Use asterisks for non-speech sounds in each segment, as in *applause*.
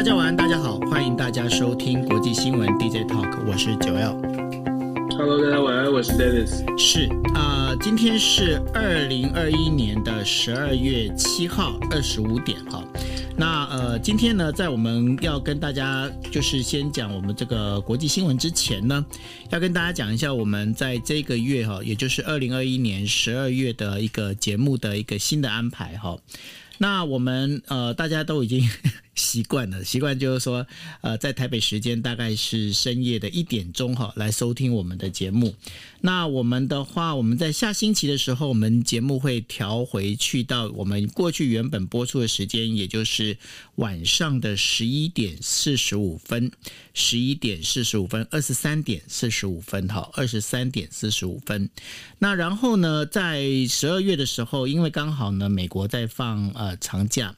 大家晚安，大家好，欢迎大家收听国际新闻 DJ Talk，我是九 L。Hello，大家晚安，我是 Dennis。是啊、呃，今天是二零二一年的十二月七号二十五点哈。那呃，今天呢，在我们要跟大家就是先讲我们这个国际新闻之前呢，要跟大家讲一下我们在这个月哈，也就是二零二一年十二月的一个节目的一个新的安排哈。那我们呃，大家都已经习惯了，习惯就是说，呃，在台北时间大概是深夜的一点钟哈，来收听我们的节目。那我们的话，我们在下星期的时候，我们节目会调回去到我们过去原本播出的时间，也就是晚上的十一点四十五分，十一点四十五分，二十三点四十五分哈，二十三点四十五分。那然后呢，在十二月的时候，因为刚好呢，美国在放呃长假，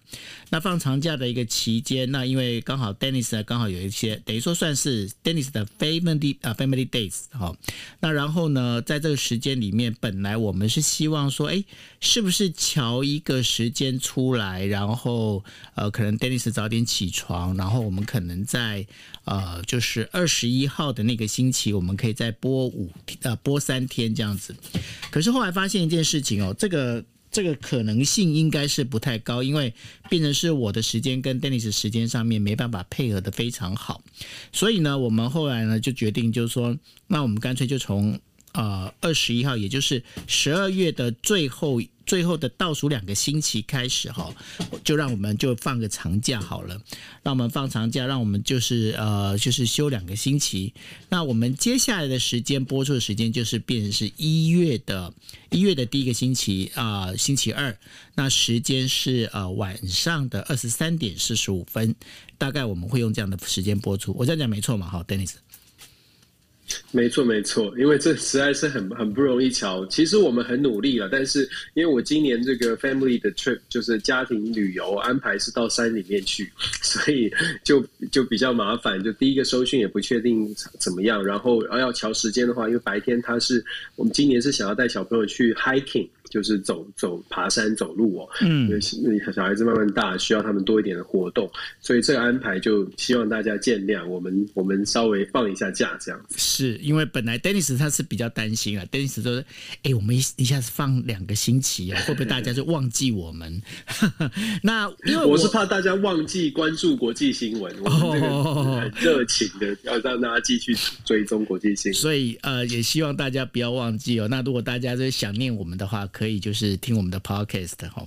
那放长假的一个期期间，那因为刚好 Dennis 呢刚好有一些等于说算是 Dennis 的 Family 啊 Family Days 哈，那然后。呢，在这个时间里面，本来我们是希望说，哎，是不是调一个时间出来，然后呃，可能 Dennis 早点起床，然后我们可能在呃，就是二十一号的那个星期，我们可以再播五呃播三天这样子。可是后来发现一件事情哦，这个。这个可能性应该是不太高，因为变成是我的时间跟 Dennis 时间上面没办法配合的非常好，所以呢，我们后来呢就决定，就是说，那我们干脆就从。呃，二十一号，也就是十二月的最后最后的倒数两个星期开始哈，就让我们就放个长假好了，让我们放长假，让我们就是呃就是休两个星期。那我们接下来的时间播出的时间就是变成是一月的一月的第一个星期啊、星期二，那时间是呃晚上的二十三点四十五分，大概我们会用这样的时间播出。我这样讲没错嘛？好，Dennis。*laughs* 没错，没错，因为这实在是很很不容易瞧。其实我们很努力了，但是因为我今年这个 family 的 trip 就是家庭旅游安排是到山里面去，*laughs* 所以就就比较麻烦。就第一个收讯也不确定怎么样，然后要瞧时间的话，因为白天他是我们今年是想要带小朋友去 hiking。就是走走爬山走路哦，嗯，因为小孩子慢慢大，需要他们多一点的活动，所以这个安排就希望大家见谅，我们我们稍微放一下假这样子。是因为本来 Dennis 他是比较担心啊，Dennis 说，哎、欸，我们一一下子放两个星期啊，会不会大家就忘记我们？*laughs* 那因为我，我是怕大家忘记关注国际新闻，我们这个很热情的要让大家继续追踪国际新闻，所以呃，也希望大家不要忘记哦。那如果大家在想念我们的话，可可以就是听我们的 podcast 哈，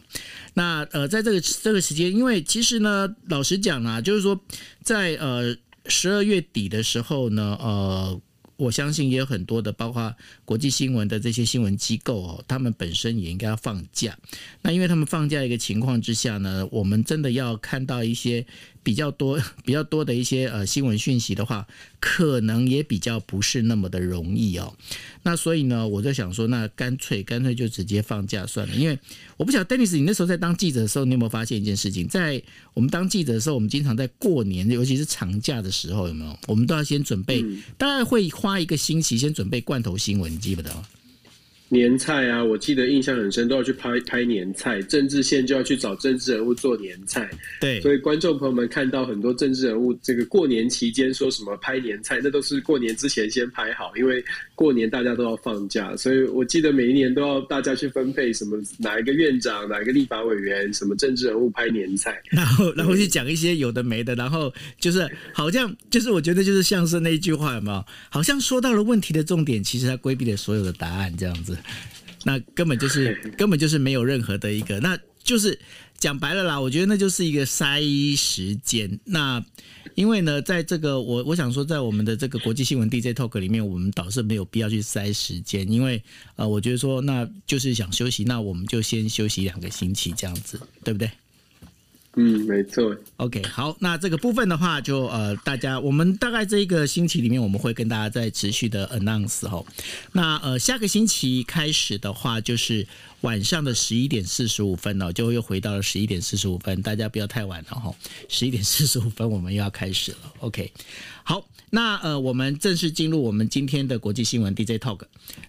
那呃，在这个这个时间，因为其实呢，老实讲啊，就是说在呃十二月底的时候呢，呃，我相信也有很多的，包括国际新闻的这些新闻机构哦，他们本身也应该要放假。那因为他们放假一个情况之下呢，我们真的要看到一些。比较多、*laughs* 比较多的一些呃新闻讯息的话，可能也比较不是那么的容易哦。那所以呢，我就想说，那干脆干脆就直接放假算了。因为我不晓得，Dennis，你那时候在当记者的时候，你有没有发现一件事情？在我们当记者的时候，我们经常在过年，尤其是长假的时候，有没有？我们都要先准备，大概会花一个星期先准备罐头新闻，你记不得吗？年菜啊，我记得印象很深，都要去拍拍年菜。政治线就要去找政治人物做年菜。对，所以观众朋友们看到很多政治人物这个过年期间说什么拍年菜，那都是过年之前先拍好，因为过年大家都要放假。所以我记得每一年都要大家去分配什么哪一个院长、哪一个立法委员、什么政治人物拍年菜，然后然后去讲一些有的没的，然后就是好像就是我觉得就是像是那一句话有没有？好像说到了问题的重点，其实他规避了所有的答案这样子。那根本就是 *laughs* 根本就是没有任何的一个，那就是讲白了啦。我觉得那就是一个塞时间。那因为呢，在这个我我想说，在我们的这个国际新闻 DJ Talk 里面，我们倒是没有必要去塞时间，因为呃，我觉得说那就是想休息，那我们就先休息两个星期这样子，对不对？嗯，没错。OK，好，那这个部分的话就，呃，大家我们大概这一个星期里面，我们会跟大家再持续的 announce 哦。那呃，下个星期开始的话，就是晚上的十一点四十五分哦，就又回到了十一点四十五分，大家不要太晚了哈，十一点四十五分我们又要开始了，OK，好。那呃，我们正式进入我们今天的国际新闻 DJ Talk。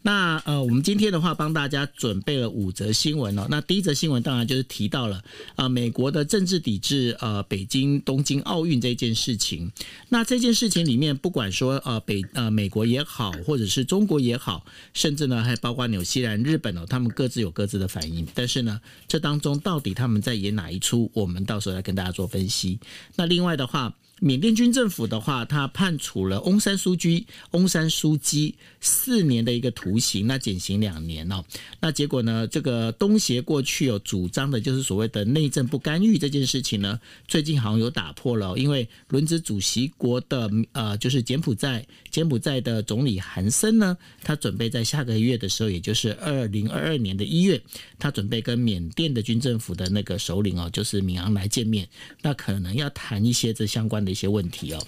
那呃，我们今天的话帮大家准备了五则新闻哦。那第一则新闻当然就是提到了啊、呃，美国的政治抵制呃北京东京奥运这件事情。那这件事情里面，不管说呃北呃美国也好，或者是中国也好，甚至呢还包括纽西兰、日本哦，他们各自有各自的反应。但是呢，这当中到底他们在演哪一出，我们到时候来跟大家做分析。那另外的话。缅甸军政府的话，他判处了翁山苏居、翁山苏姬四年的一个徒刑，那减刑两年哦。那结果呢，这个东协过去有主张的，就是所谓的内政不干预这件事情呢，最近好像有打破了，因为轮值主席国的呃，就是柬埔寨，柬埔寨的总理韩森呢，他准备在下个月的时候，也就是二零二二年的一月，他准备跟缅甸的军政府的那个首领哦，就是敏昂莱见面，那可能要谈一些这相关的一些问题哦，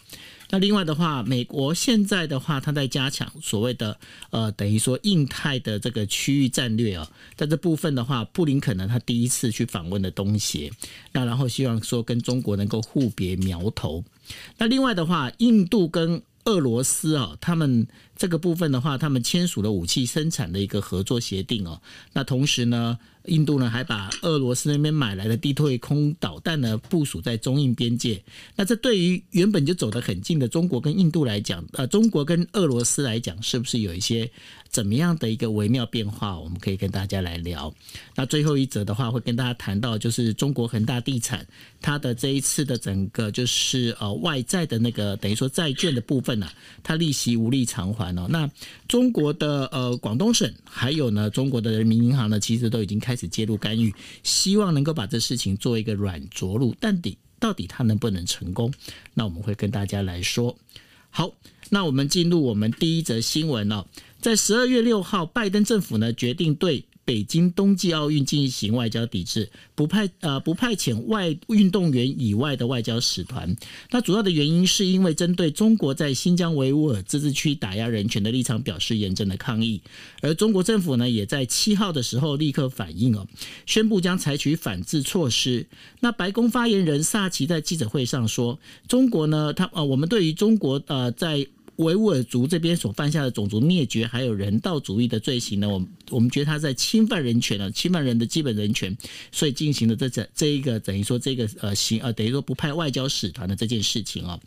那另外的话，美国现在的话，它在加强所谓的呃，等于说印太的这个区域战略哦，在这部分的话，布林肯呢，他第一次去访问的东协，那然后希望说跟中国能够互别苗头。那另外的话，印度跟俄罗斯啊，他们这个部分的话，他们签署了武器生产的一个合作协定哦。那同时呢，印度呢还把俄罗斯那边买来的地对空导弹呢部署在中印边界。那这对于原本就走得很近的中国跟印度来讲，呃，中国跟俄罗斯来讲，是不是有一些怎么样的一个微妙变化？我们可以跟大家来聊。那最后一则的话，会跟大家谈到就是中国恒大地产它的这一次的整个就是呃外债的那个等于说债券的部分呢、啊，它利息无力偿还那中国的呃广东省还有呢中国的人民银行呢，其实都已经开始介入干预，希望能够把这事情做一个软着陆，但底到底它能不能成功？那我们会跟大家来说。好，那我们进入我们第一则新闻哦，在十二月六号，拜登政府呢决定对。北京冬季奥运进行外交抵制，不派呃不派遣外运动员以外的外交使团。那主要的原因是因为针对中国在新疆维吾尔自治区打压人权的立场表示严正的抗议。而中国政府呢，也在七号的时候立刻反应哦，宣布将采取反制措施。那白宫发言人萨奇在记者会上说：“中国呢，他呃，我们对于中国呃在。”维吾尔族这边所犯下的种族灭绝，还有人道主义的罪行呢，我我们觉得他在侵犯人权了，侵犯人的基本人权，所以进行了这这这一个等于说这个呃行呃等于说不派外交使团的这件事情啊。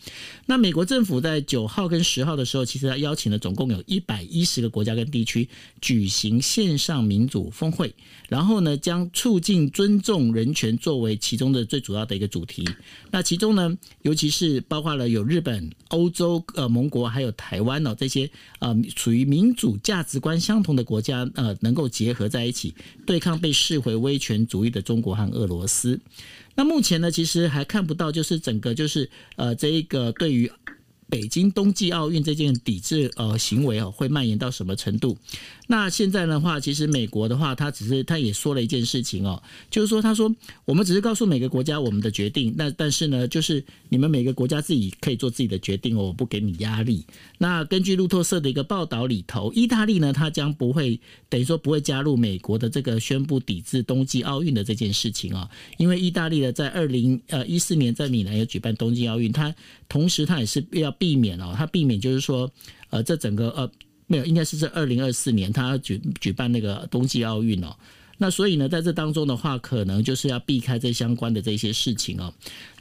那美国政府在九号跟十号的时候，其实他邀请了总共有一百一十个国家跟地区举行线上民主峰会，然后呢将促进尊重人权作为其中的最主要的一个主题。那其中呢，尤其是包括了有日本、欧洲、呃盟国还。还有台湾呢，这些呃属于民主价值观相同的国家呃，能够结合在一起，对抗被视为威权主义的中国和俄罗斯。那目前呢，其实还看不到，就是整个就是呃这一个对于。北京冬季奥运这件抵制呃行为哦，会蔓延到什么程度？那现在的话，其实美国的话，他只是他也说了一件事情哦，就是说他说我们只是告诉每个国家我们的决定，那但是呢，就是你们每个国家自己可以做自己的决定哦，我不给你压力。那根据路透社的一个报道里头，意大利呢，他将不会等于说不会加入美国的这个宣布抵制冬季奥运的这件事情啊，因为意大利呢，在二零呃一四年在米兰有举办冬季奥运，他同时他也是要。避免哦，他避免就是说，呃，这整个呃没有，应该是在二零二四年他举举办那个冬季奥运哦。那所以呢，在这当中的话，可能就是要避开这相关的这些事情哦。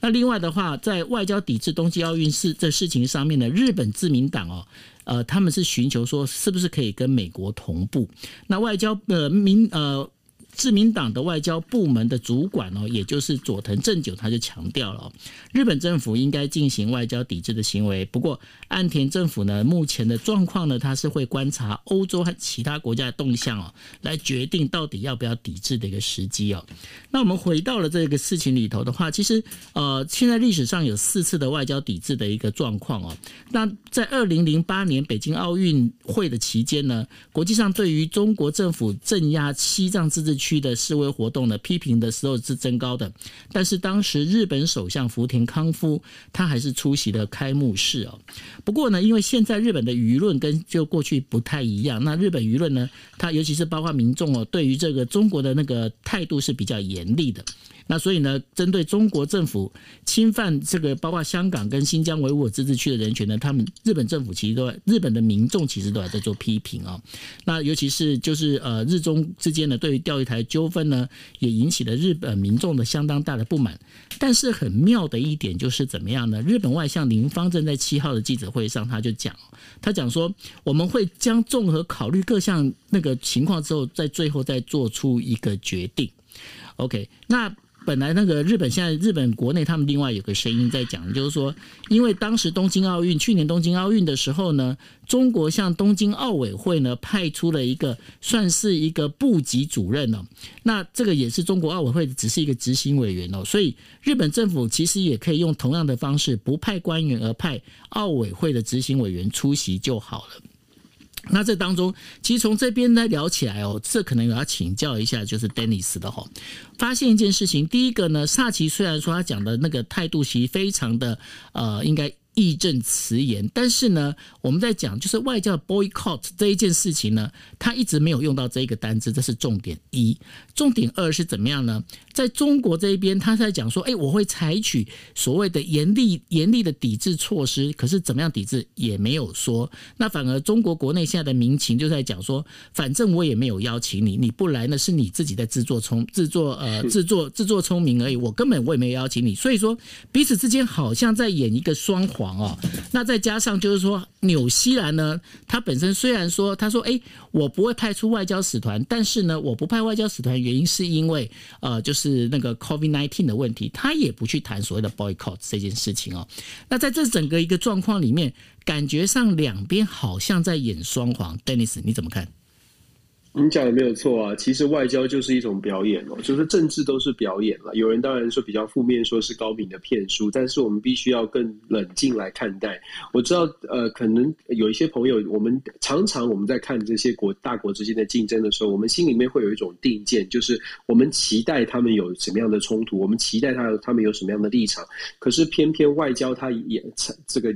那另外的话，在外交抵制冬季奥运事这事情上面呢，日本自民党哦，呃，他们是寻求说，是不是可以跟美国同步？那外交呃民呃。自民党的外交部门的主管哦，也就是佐藤正久，他就强调了，日本政府应该进行外交抵制的行为。不过，岸田政府呢，目前的状况呢，他是会观察欧洲和其他国家的动向哦，来决定到底要不要抵制的一个时机哦。那我们回到了这个事情里头的话，其实呃，现在历史上有四次的外交抵制的一个状况哦。那在二零零八年北京奥运会的期间呢，国际上对于中国政府镇压西藏自治区的示威活动呢，批评的时候是增高的。但是当时日本首相福田康夫他还是出席了开幕式哦。不过呢，因为现在日本的舆论跟就过去不太一样，那日本舆论呢，它尤其是包括民众哦，对于这个中国的那个态度是比较严厉的。那所以呢，针对中国政府侵犯这个包括香港跟新疆维吾尔自治区的人权呢，他们日本政府其实都日本的民众其实都还在做批评啊。那尤其是就是呃日中之间呢，对于钓鱼台纠纷呢，也引起了日本民众的相当大的不满。但是很妙的一点就是怎么样呢？日本外相林芳正在七号的记者会上，他就讲，他讲说我们会将综合考虑各项那个情况之后，在最后再做出一个决定。OK，那。本来那个日本现在日本国内他们另外有个声音在讲，就是说，因为当时东京奥运，去年东京奥运的时候呢，中国向东京奥委会呢派出了一个算是一个部级主任哦，那这个也是中国奥委会只是一个执行委员哦，所以日本政府其实也可以用同样的方式，不派官员而派奥委会的执行委员出席就好了。那这当中，其实从这边呢聊起来哦，这可能有要请教一下，就是 Dennis 的哈，发现一件事情。第一个呢，萨奇虽然说他讲的那个态度其实非常的呃，应该。义正辞严，但是呢，我们在讲就是外交 boycott 这一件事情呢，他一直没有用到这一个单字，这是重点一。重点二是怎么样呢？在中国这一边，他在讲说，哎，我会采取所谓的严厉严厉的抵制措施，可是怎么样抵制也没有说。那反而中国国内现在的民情就在讲说，反正我也没有邀请你，你不来呢是你自己在自作聪自作呃自作自作聪明而已，我根本我也没有邀请你。所以说彼此之间好像在演一个双。哦，那再加上就是说，纽西兰呢，它本身虽然说，他说，哎，我不会派出外交使团，但是呢，我不派外交使团原因是因为，呃，就是那个 COVID nineteen 的问题，他也不去谈所谓的 boycott 这件事情哦。那在这整个一个状况里面，感觉上两边好像在演双簧。Dennis，你怎么看？你讲的没有错啊，其实外交就是一种表演哦，就是政治都是表演了。有人当然说比较负面，说是高明的骗术，但是我们必须要更冷静来看待。我知道，呃，可能有一些朋友，我们常常我们在看这些国大国之间的竞争的时候，我们心里面会有一种定见，就是我们期待他们有什么样的冲突，我们期待他他们有什么样的立场。可是偏偏外交它也这个。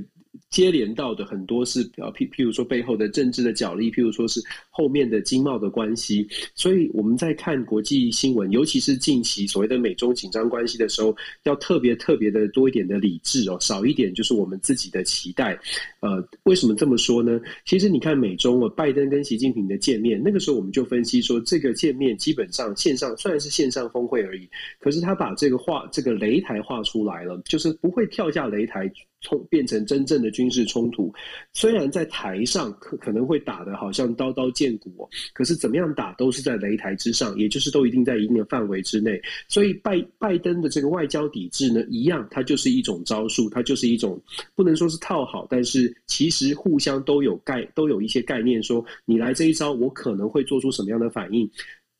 接连到的很多是呃，譬譬如说背后的政治的角力，譬如说是后面的经贸的关系，所以我们在看国际新闻，尤其是近期所谓的美中紧张关系的时候，要特别特别的多一点的理智哦，少一点就是我们自己的期待。呃，为什么这么说呢？其实你看美中哦，拜登跟习近平的见面，那个时候我们就分析说，这个见面基本上线上虽然是线上峰会而已，可是他把这个画这个擂台画出来了，就是不会跳下擂台。冲变成真正的军事冲突，虽然在台上可可能会打得好像刀刀见骨，可是怎么样打都是在擂台之上，也就是都一定在一定的范围之内。所以拜拜登的这个外交抵制呢，一样，它就是一种招数，它就是一种不能说是套好，但是其实互相都有概都有一些概念，说你来这一招，我可能会做出什么样的反应。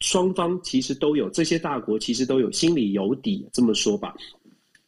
双方其实都有，这些大国其实都有心里有底，这么说吧。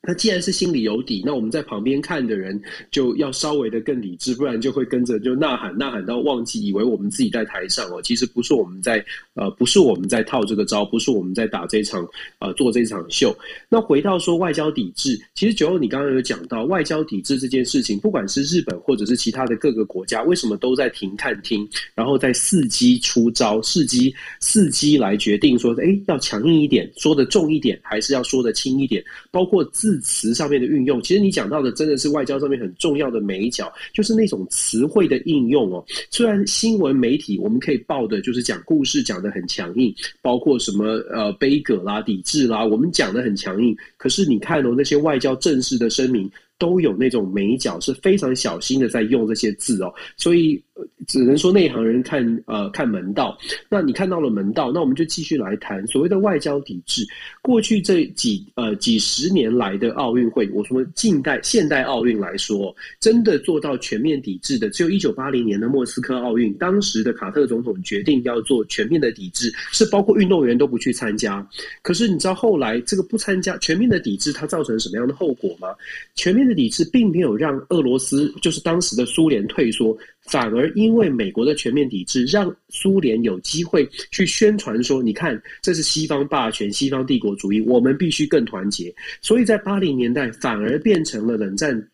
那既然是心里有底，那我们在旁边看的人就要稍微的更理智，不然就会跟着就呐喊呐喊到忘记，以为我们自己在台上哦，其实不是我们在呃，不是我们在套这个招，不是我们在打这场呃做这场秀。那回到说外交抵制，其实九欧你刚刚有讲到外交抵制这件事情，不管是日本或者是其他的各个国家，为什么都在停看听，然后在伺机出招，伺机伺机来决定说，哎，要强硬一点，说得重一点，还是要说得轻一点，包括自。字词上面的运用，其实你讲到的真的是外交上面很重要的美角，就是那种词汇的应用哦。虽然新闻媒体我们可以报的就是讲故事讲得很强硬，包括什么呃杯葛啦、抵制啦，我们讲得很强硬。可是你看哦，那些外交正式的声明都有那种美角，是非常小心的在用这些字哦，所以。只能说内行人看呃看门道，那你看到了门道，那我们就继续来谈所谓的外交抵制。过去这几呃几十年来的奥运会，我说近代现代奥运来说，真的做到全面抵制的，只有一九八零年的莫斯科奥运，当时的卡特总统决定要做全面的抵制，是包括运动员都不去参加。可是你知道后来这个不参加全面的抵制，它造成什么样的后果吗？全面的抵制并没有让俄罗斯，就是当时的苏联退缩，反而。因为美国的全面抵制，让苏联有机会去宣传说：“你看，这是西方霸权、西方帝国主义，我们必须更团结。”所以在八零年代反而变成了冷战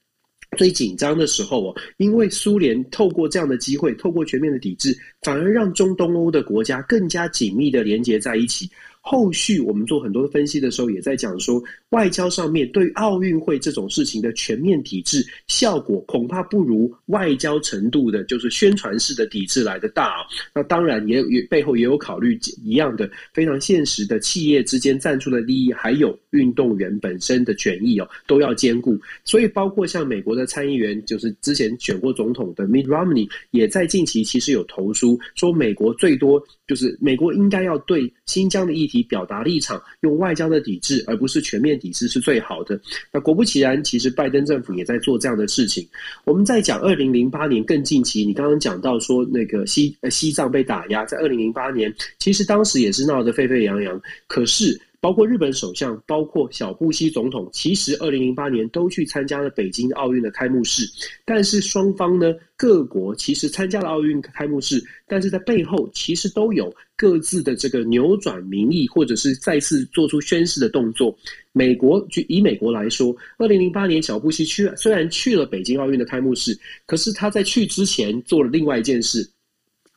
最紧张的时候哦，因为苏联透过这样的机会，透过全面的抵制，反而让中东欧的国家更加紧密的连接在一起。后续我们做很多的分析的时候，也在讲说，外交上面对奥运会这种事情的全面抵制效果，恐怕不如外交程度的，就是宣传式的抵制来的大。那当然也也背后也有考虑一样的非常现实的企业之间赞助的利益，还有运动员本身的权益哦，都要兼顾。所以包括像美国的参议员，就是之前选过总统的 Mitt Romney，也在近期其实有投书说，美国最多就是美国应该要对新疆的议题。表达立场，用外交的抵制，而不是全面抵制是最好的。那果不其然，其实拜登政府也在做这样的事情。我们在讲二零零八年更近期，你刚刚讲到说那个西呃西藏被打压，在二零零八年，其实当时也是闹得沸沸扬扬。可是。包括日本首相，包括小布希总统，其实二零零八年都去参加了北京奥运的开幕式。但是双方呢，各国其实参加了奥运开幕式，但是在背后其实都有各自的这个扭转民意，或者是再次做出宣示的动作。美国就以美国来说，二零零八年小布希去虽然去了北京奥运的开幕式，可是他在去之前做了另外一件事，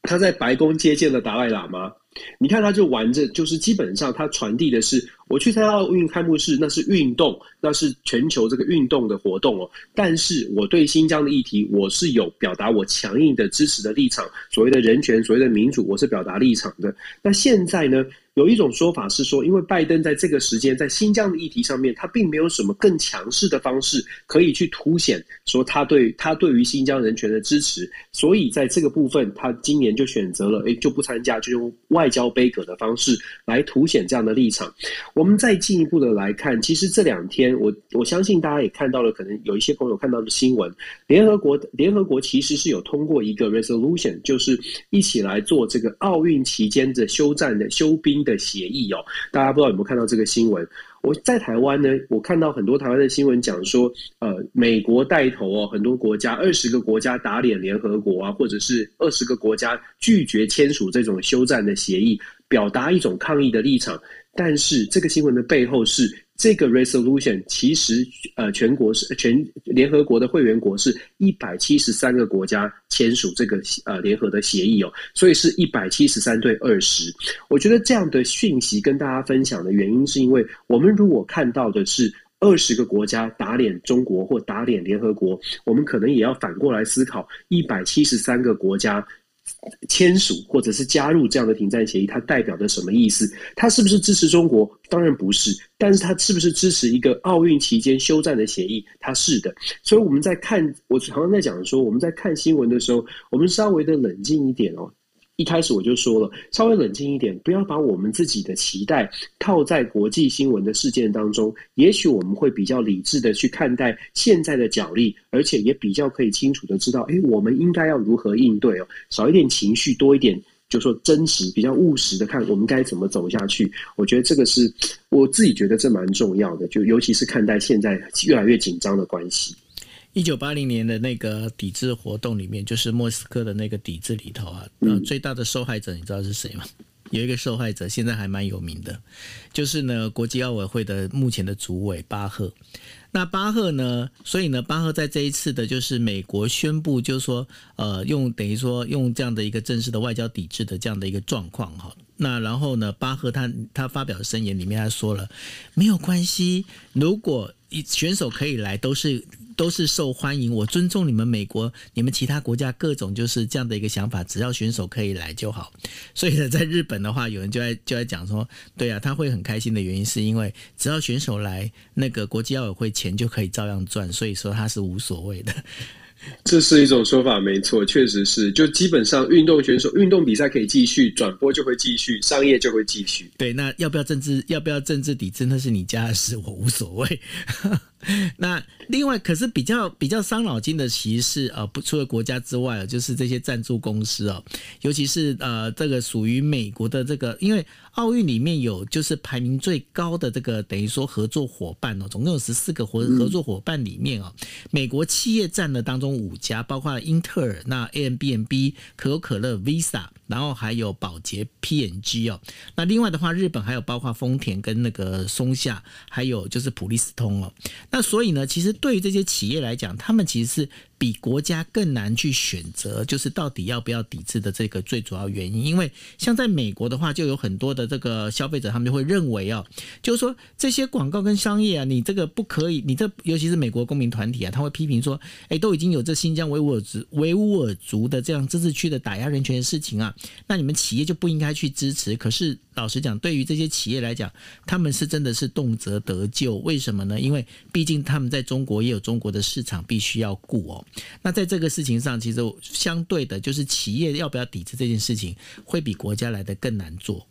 他在白宫接见了达赖喇嘛。你看，他就玩着，就是基本上他传递的是，我去参加奥运开幕式，那是运动，那是全球这个运动的活动哦。但是我对新疆的议题，我是有表达我强硬的支持的立场。所谓的人权，所谓的民主，我是表达立场的。那现在呢？有一种说法是说，因为拜登在这个时间在新疆的议题上面，他并没有什么更强势的方式可以去凸显说他对他对于新疆人权的支持，所以在这个部分，他今年就选择了，诶，就不参加，就用外外交杯葛的方式来凸显这样的立场。我们再进一步的来看，其实这两天，我我相信大家也看到了，可能有一些朋友看到的新闻，联合国联合国其实是有通过一个 resolution，就是一起来做这个奥运期间的休战的休兵的协议哦，大家不知道有没有看到这个新闻？我在台湾呢，我看到很多台湾的新闻讲说，呃，美国带头哦，很多国家二十个国家打脸联合国啊，或者是二十个国家拒绝签署这种休战的协议，表达一种抗议的立场。但是这个新闻的背后是。这个 resolution 其实呃，全国是全联合国的会员国是一百七十三个国家签署这个呃联合的协议哦，所以是一百七十三对二十。我觉得这样的讯息跟大家分享的原因，是因为我们如果看到的是二十个国家打脸中国或打脸联合国，我们可能也要反过来思考一百七十三个国家。签署或者是加入这样的停战协议，它代表着什么意思？它是不是支持中国？当然不是。但是它是不是支持一个奥运期间休战的协议？它是的。所以我们在看，我常常在讲说，我们在看新闻的时候，我们稍微的冷静一点哦。一开始我就说了，稍微冷静一点，不要把我们自己的期待套在国际新闻的事件当中。也许我们会比较理智的去看待现在的角力，而且也比较可以清楚的知道，哎，我们应该要如何应对哦。少一点情绪，多一点，就说真实，比较务实的看我们该怎么走下去。我觉得这个是我自己觉得这蛮重要的，就尤其是看待现在越来越紧张的关系。一九八零年的那个抵制活动里面，就是莫斯科的那个抵制里头啊，那最大的受害者你知道是谁吗？有一个受害者现在还蛮有名的，就是呢国际奥委会的目前的主委巴赫。那巴赫呢，所以呢巴赫在这一次的就是美国宣布，就是说呃用等于说用这样的一个正式的外交抵制的这样的一个状况哈。那然后呢巴赫他他发表的声言里面他说了，没有关系，如果选手可以来都是。都是受欢迎，我尊重你们美国、你们其他国家各种就是这样的一个想法，只要选手可以来就好。所以呢，在日本的话，有人就在就在讲说，对啊，他会很开心的原因是因为只要选手来，那个国际奥委会钱就可以照样赚，所以说他是无所谓的。*laughs* 这是一种说法，没错，确实是。就基本上运动选手、运动比赛可以继续转播，就会继续，商业就会继续。对，那要不要政治？要不要政治抵制？那是你家的事，我无所谓。*laughs* 那另外，可是比较比较伤脑筋的，其实是呃，不除了国家之外，就是这些赞助公司哦，尤其是呃，这个属于美国的这个，因为奥运里面有就是排名最高的这个等于说合作伙伴哦，总共有十四个合合作伙伴里面哦，美国企业占了当中五家，包括英特尔、那 A M B M B、可口可乐、Visa，然后还有宝洁 P N G 哦，那另外的话，日本还有包括丰田跟那个松下，还有就是普利斯通哦，那所以呢，其实对于这些企业来讲，他们其实是。比国家更难去选择，就是到底要不要抵制的这个最主要原因。因为像在美国的话，就有很多的这个消费者，他们就会认为哦，就是说这些广告跟商业啊，你这个不可以，你这尤其是美国公民团体啊，他会批评说，哎，都已经有这新疆维吾尔族维吾尔族的这样自治区的打压人权的事情啊，那你们企业就不应该去支持。可是老实讲，对于这些企业来讲，他们是真的是动辄得救。为什么呢？因为毕竟他们在中国也有中国的市场必须要顾哦。那在这个事情上，其实相对的，就是企业要不要抵制这件事情，会比国家来的更难做。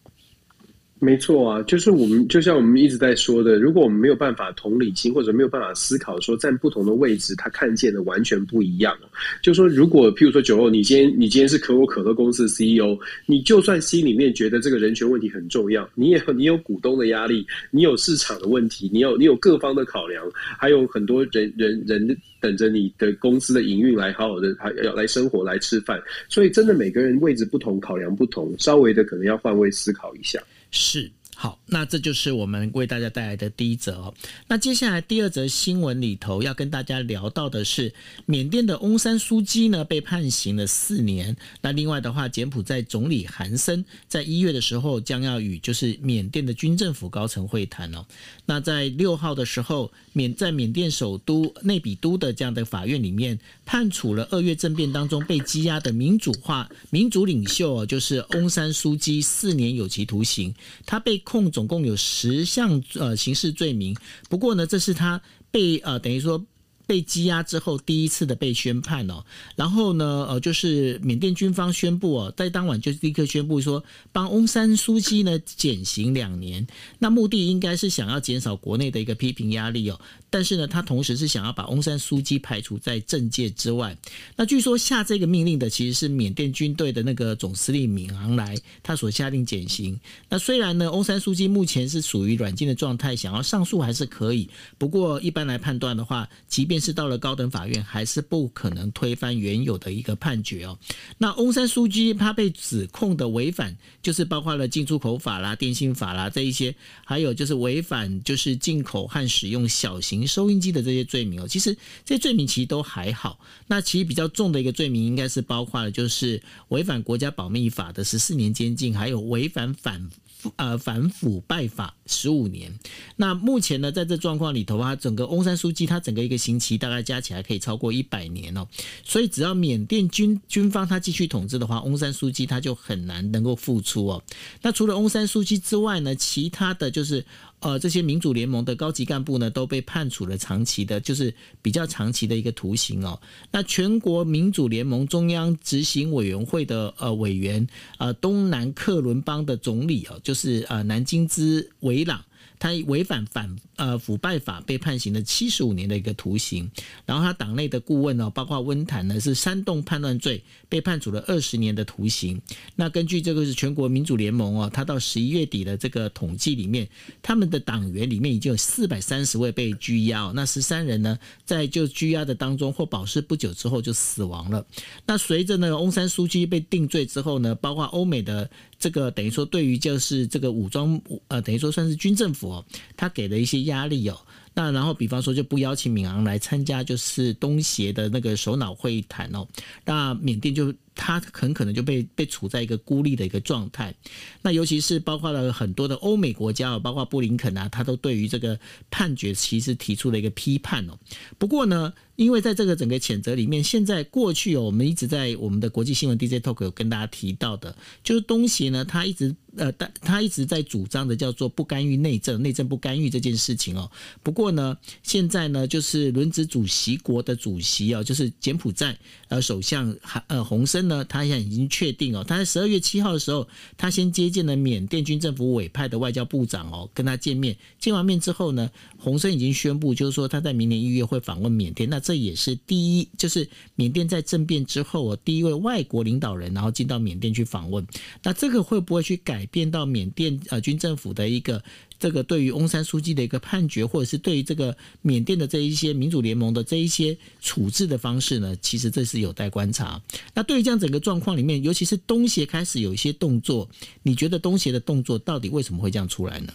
没错啊，就是我们就像我们一直在说的，如果我们没有办法同理心，或者没有办法思考，说站不同的位置，他看见的完全不一样。就说如果譬如说酒后，你今天你今天是可口可乐公司的 CEO，你就算心里面觉得这个人权问题很重要，你也你有股东的压力，你有市场的问题，你有你有各方的考量，还有很多人人人等着你的公司的营运来好好的还要来生活来吃饭，所以真的每个人位置不同，考量不同，稍微的可能要换位思考一下。是。好，那这就是我们为大家带来的第一则哦。那接下来第二则新闻里头要跟大家聊到的是，缅甸的翁山苏姬呢被判刑了四年。那另外的话，柬埔寨总理韩森在一月的时候将要与就是缅甸的军政府高层会谈哦。那在六号的时候，缅在缅甸首都内比都的这样的法院里面判处了二月政变当中被羁押的民主化民主领袖哦，就是翁山苏姬四年有期徒刑。他被控共总共有十项呃刑事罪名，不过呢，这是他被呃等于说。被羁押之后，第一次的被宣判哦，然后呢，呃，就是缅甸军方宣布哦，在当晚就立刻宣布说，帮翁山书记呢减刑两年，那目的应该是想要减少国内的一个批评压力哦，但是呢，他同时是想要把翁山苏姬排除在政界之外。那据说下这个命令的其实是缅甸军队的那个总司令敏昂莱，他所下令减刑。那虽然呢，翁山苏姬目前是属于软禁的状态，想要上诉还是可以，不过一般来判断的话，即便是到了高等法院，还是不可能推翻原有的一个判决哦。那翁山苏姬他被指控的违反，就是包括了进出口法啦、电信法啦这一些，还有就是违反就是进口和使用小型收音机的这些罪名哦。其实这些罪名其实都还好。那其实比较重的一个罪名，应该是包括了就是违反国家保密法的十四年监禁，还有违反反。呃，反腐败法十五年。那目前呢，在这状况里头啊，整个翁山书记他整个一个刑期大概加起来可以超过一百年哦。所以只要缅甸军军方他继续统治的话，翁山书记他就很难能够复出哦。那除了翁山书记之外呢，其他的就是。呃，这些民主联盟的高级干部呢，都被判处了长期的，就是比较长期的一个徒刑哦。那全国民主联盟中央执行委员会的呃委员，呃，东南克伦邦的总理哦，就是呃南京兹维朗。他违反反呃腐败法被判刑了七十五年的一个徒刑，然后他党内的顾问呢，包括温坦呢，是煽动叛乱罪被判处了二十年的徒刑。那根据这个是全国民主联盟哦，他到十一月底的这个统计里面，他们的党员里面已经有四百三十位被拘押，那十三人呢，在就拘押的当中或保释不久之后就死亡了。那随着呢翁山苏姬被定罪之后呢，包括欧美的。这个等于说，对于就是这个武装，呃，等于说算是军政府哦，他给了一些压力哦。那然后，比方说就不邀请敏昂来参加，就是东协的那个首脑会谈哦。那缅甸就。他很可能就被被处在一个孤立的一个状态，那尤其是包括了很多的欧美国家，包括布林肯啊，他都对于这个判决其实提出了一个批判哦。不过呢，因为在这个整个谴责里面，现在过去哦，我们一直在我们的国际新闻 DJ Talk 有跟大家提到的，就是东协呢，他一直呃，他他一直在主张的叫做不干预内政，内政不干预这件事情哦。不过呢，现在呢，就是轮值主席国的主席哦，就是柬埔寨呃首相呃洪森呢，他现在已经确定哦，他在十二月七号的时候，他先接见了缅甸军政府委派的外交部长哦，跟他见面，见完面之后呢，洪森已经宣布，就是说他在明年一月会访问缅甸，那这也是第一，就是缅甸在政变之后哦，第一位外国领导人，然后进到缅甸去访问，那这个会不会去改变到缅甸呃军政府的一个？这个对于翁山书记的一个判决，或者是对于这个缅甸的这一些民主联盟的这一些处置的方式呢，其实这是有待观察。那对于这样整个状况里面，尤其是东协开始有一些动作，你觉得东协的动作到底为什么会这样出来呢？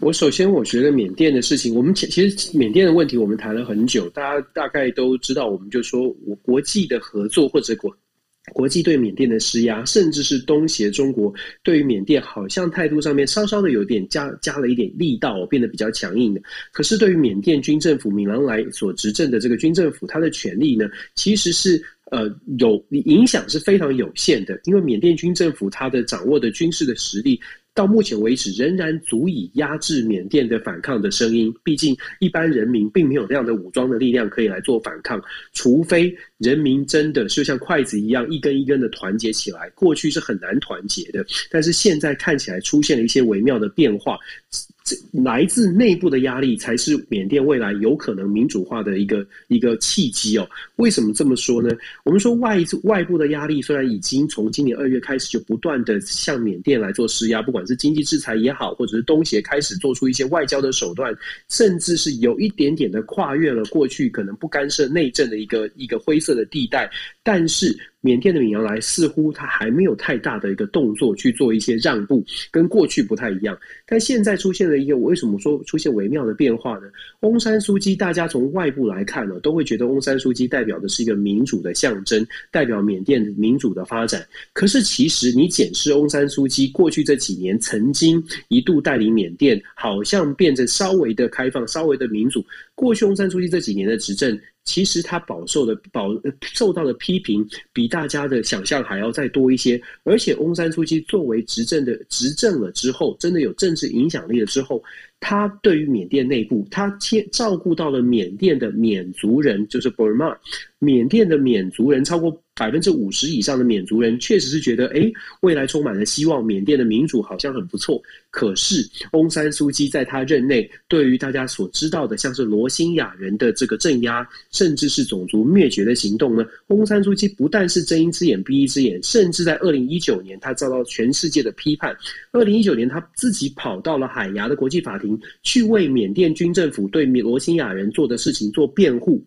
我首先我觉得缅甸的事情，我们其实缅甸的问题我们谈了很久，大家大概都知道，我们就说我国际的合作或者国。国际对缅甸的施压，甚至是东协中国对于缅甸，好像态度上面稍稍的有点加加了一点力道，变得比较强硬的。可是对于缅甸军政府敏昂莱所执政的这个军政府，它的权力呢，其实是呃有影响是非常有限的，因为缅甸军政府它的掌握的军事的实力。到目前为止，仍然足以压制缅甸的反抗的声音。毕竟，一般人民并没有这样的武装的力量可以来做反抗，除非人民真的就像筷子一样一根一根的团结起来。过去是很难团结的，但是现在看起来出现了一些微妙的变化。这来自内部的压力才是缅甸未来有可能民主化的一个一个契机哦。为什么这么说呢？我们说外外部的压力虽然已经从今年二月开始就不断的向缅甸来做施压，不管是经济制裁也好，或者是东协开始做出一些外交的手段，甚至是有一点点的跨越了过去可能不干涉内政的一个一个灰色的地带，但是。缅甸的敏昂莱似乎他还没有太大的一个动作去做一些让步，跟过去不太一样。但现在出现了一个，我为什么说出现微妙的变化呢？翁山苏姬，大家从外部来看呢，都会觉得翁山苏姬代表的是一个民主的象征，代表缅甸民主的发展。可是其实你检视翁山苏姬过去这几年曾经一度带领缅甸，好像变成稍微的开放，稍微的民主。过去翁山苏姬这几年的执政。其实他饱受的饱受到的批评比大家的想象还要再多一些，而且翁山苏姬作为执政的执政了之后，真的有政治影响力了之后，他对于缅甸内部，他接照顾到了缅甸的缅族人，就是 Burma，缅甸的缅族人超过。百分之五十以上的缅族人确实是觉得，哎，未来充满了希望，缅甸的民主好像很不错。可是，翁山苏姬在他任内，对于大家所知道的，像是罗兴亚人的这个镇压，甚至是种族灭绝的行动呢，翁山苏姬不但是睁一只眼闭一只眼，甚至在二零一九年，他遭到全世界的批判。二零一九年，他自己跑到了海牙的国际法庭，去为缅甸军政府对罗兴亚人做的事情做辩护。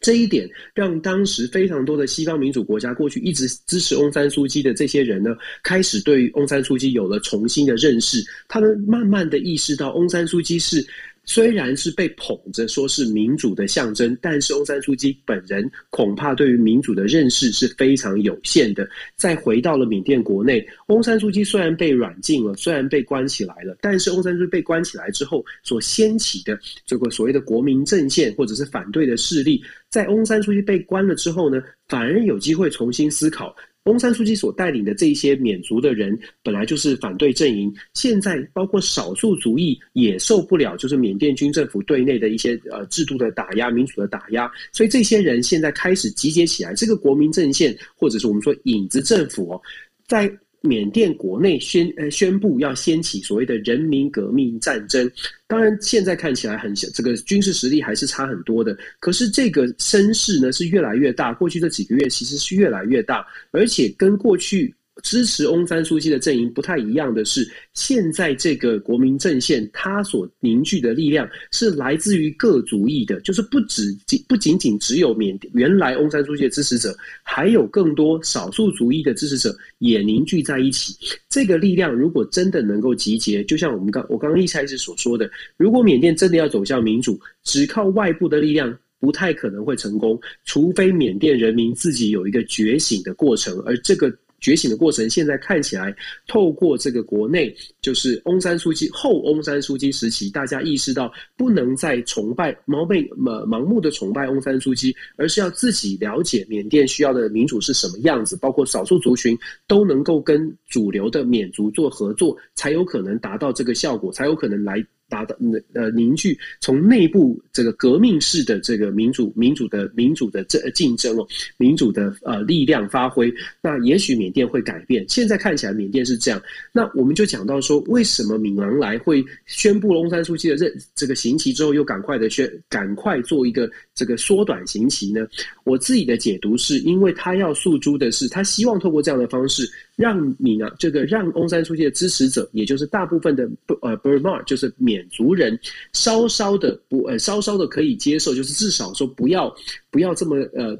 这一点让当时非常多的西方民主国家，过去一直支持翁山苏姬的这些人呢，开始对翁山苏姬有了重新的认识。他们慢慢的意识到，翁山苏姬是。虽然是被捧着说是民主的象征，但是翁山书记本人恐怕对于民主的认识是非常有限的。再回到了缅甸国内，翁山苏姬虽然被软禁了，虽然被关起来了，但是翁山苏姬被关起来之后所掀起的这个所谓的国民阵线或者是反对的势力，在翁山苏姬被关了之后呢，反而有机会重新思考。翁山书记所带领的这些缅族的人，本来就是反对阵营，现在包括少数族裔也受不了，就是缅甸军政府对内的一些呃制度的打压、民主的打压，所以这些人现在开始集结起来，这个国民阵线或者是我们说影子政府哦，在。缅甸国内宣呃宣布要掀起所谓的人民革命战争，当然现在看起来很小，这个军事实力还是差很多的。可是这个声势呢是越来越大，过去这几个月其实是越来越大，而且跟过去。支持翁山书记的阵营不太一样的是，现在这个国民阵线，它所凝聚的力量是来自于各族裔的，就是不只不仅仅只有缅原来翁山书记的支持者，还有更多少数族裔的支持者也凝聚在一起。这个力量如果真的能够集结，就像我们刚我刚刚一开始所说的，如果缅甸真的要走向民主，只靠外部的力量不太可能会成功，除非缅甸人民自己有一个觉醒的过程，而这个。觉醒的过程，现在看起来，透过这个国内，就是翁山苏姬后翁山苏姬时期，大家意识到不能再崇拜盲背盲盲目的崇拜翁山苏姬，而是要自己了解缅甸需要的民主是什么样子，包括少数族群都能够跟主流的缅族做合作，才有可能达到这个效果，才有可能来达到呃凝聚，从内部这个革命式的这个民主民主的民主的这竞争哦，民主的呃力量发挥，那也许缅甸会改变。现在看起来缅甸是这样，那我们就讲到说，为什么敏昂莱会宣布翁山书记的这这个刑期之后，又赶快的宣赶快做一个这个缩短刑期呢？我自己的解读是因为他要诉诸的是，他希望透过这样的方式。让你呢，这个让翁山书记的支持者，也就是大部分的不呃 Burma 就是缅族人，稍稍的不呃稍稍的可以接受，就是至少说不要不要这么呃。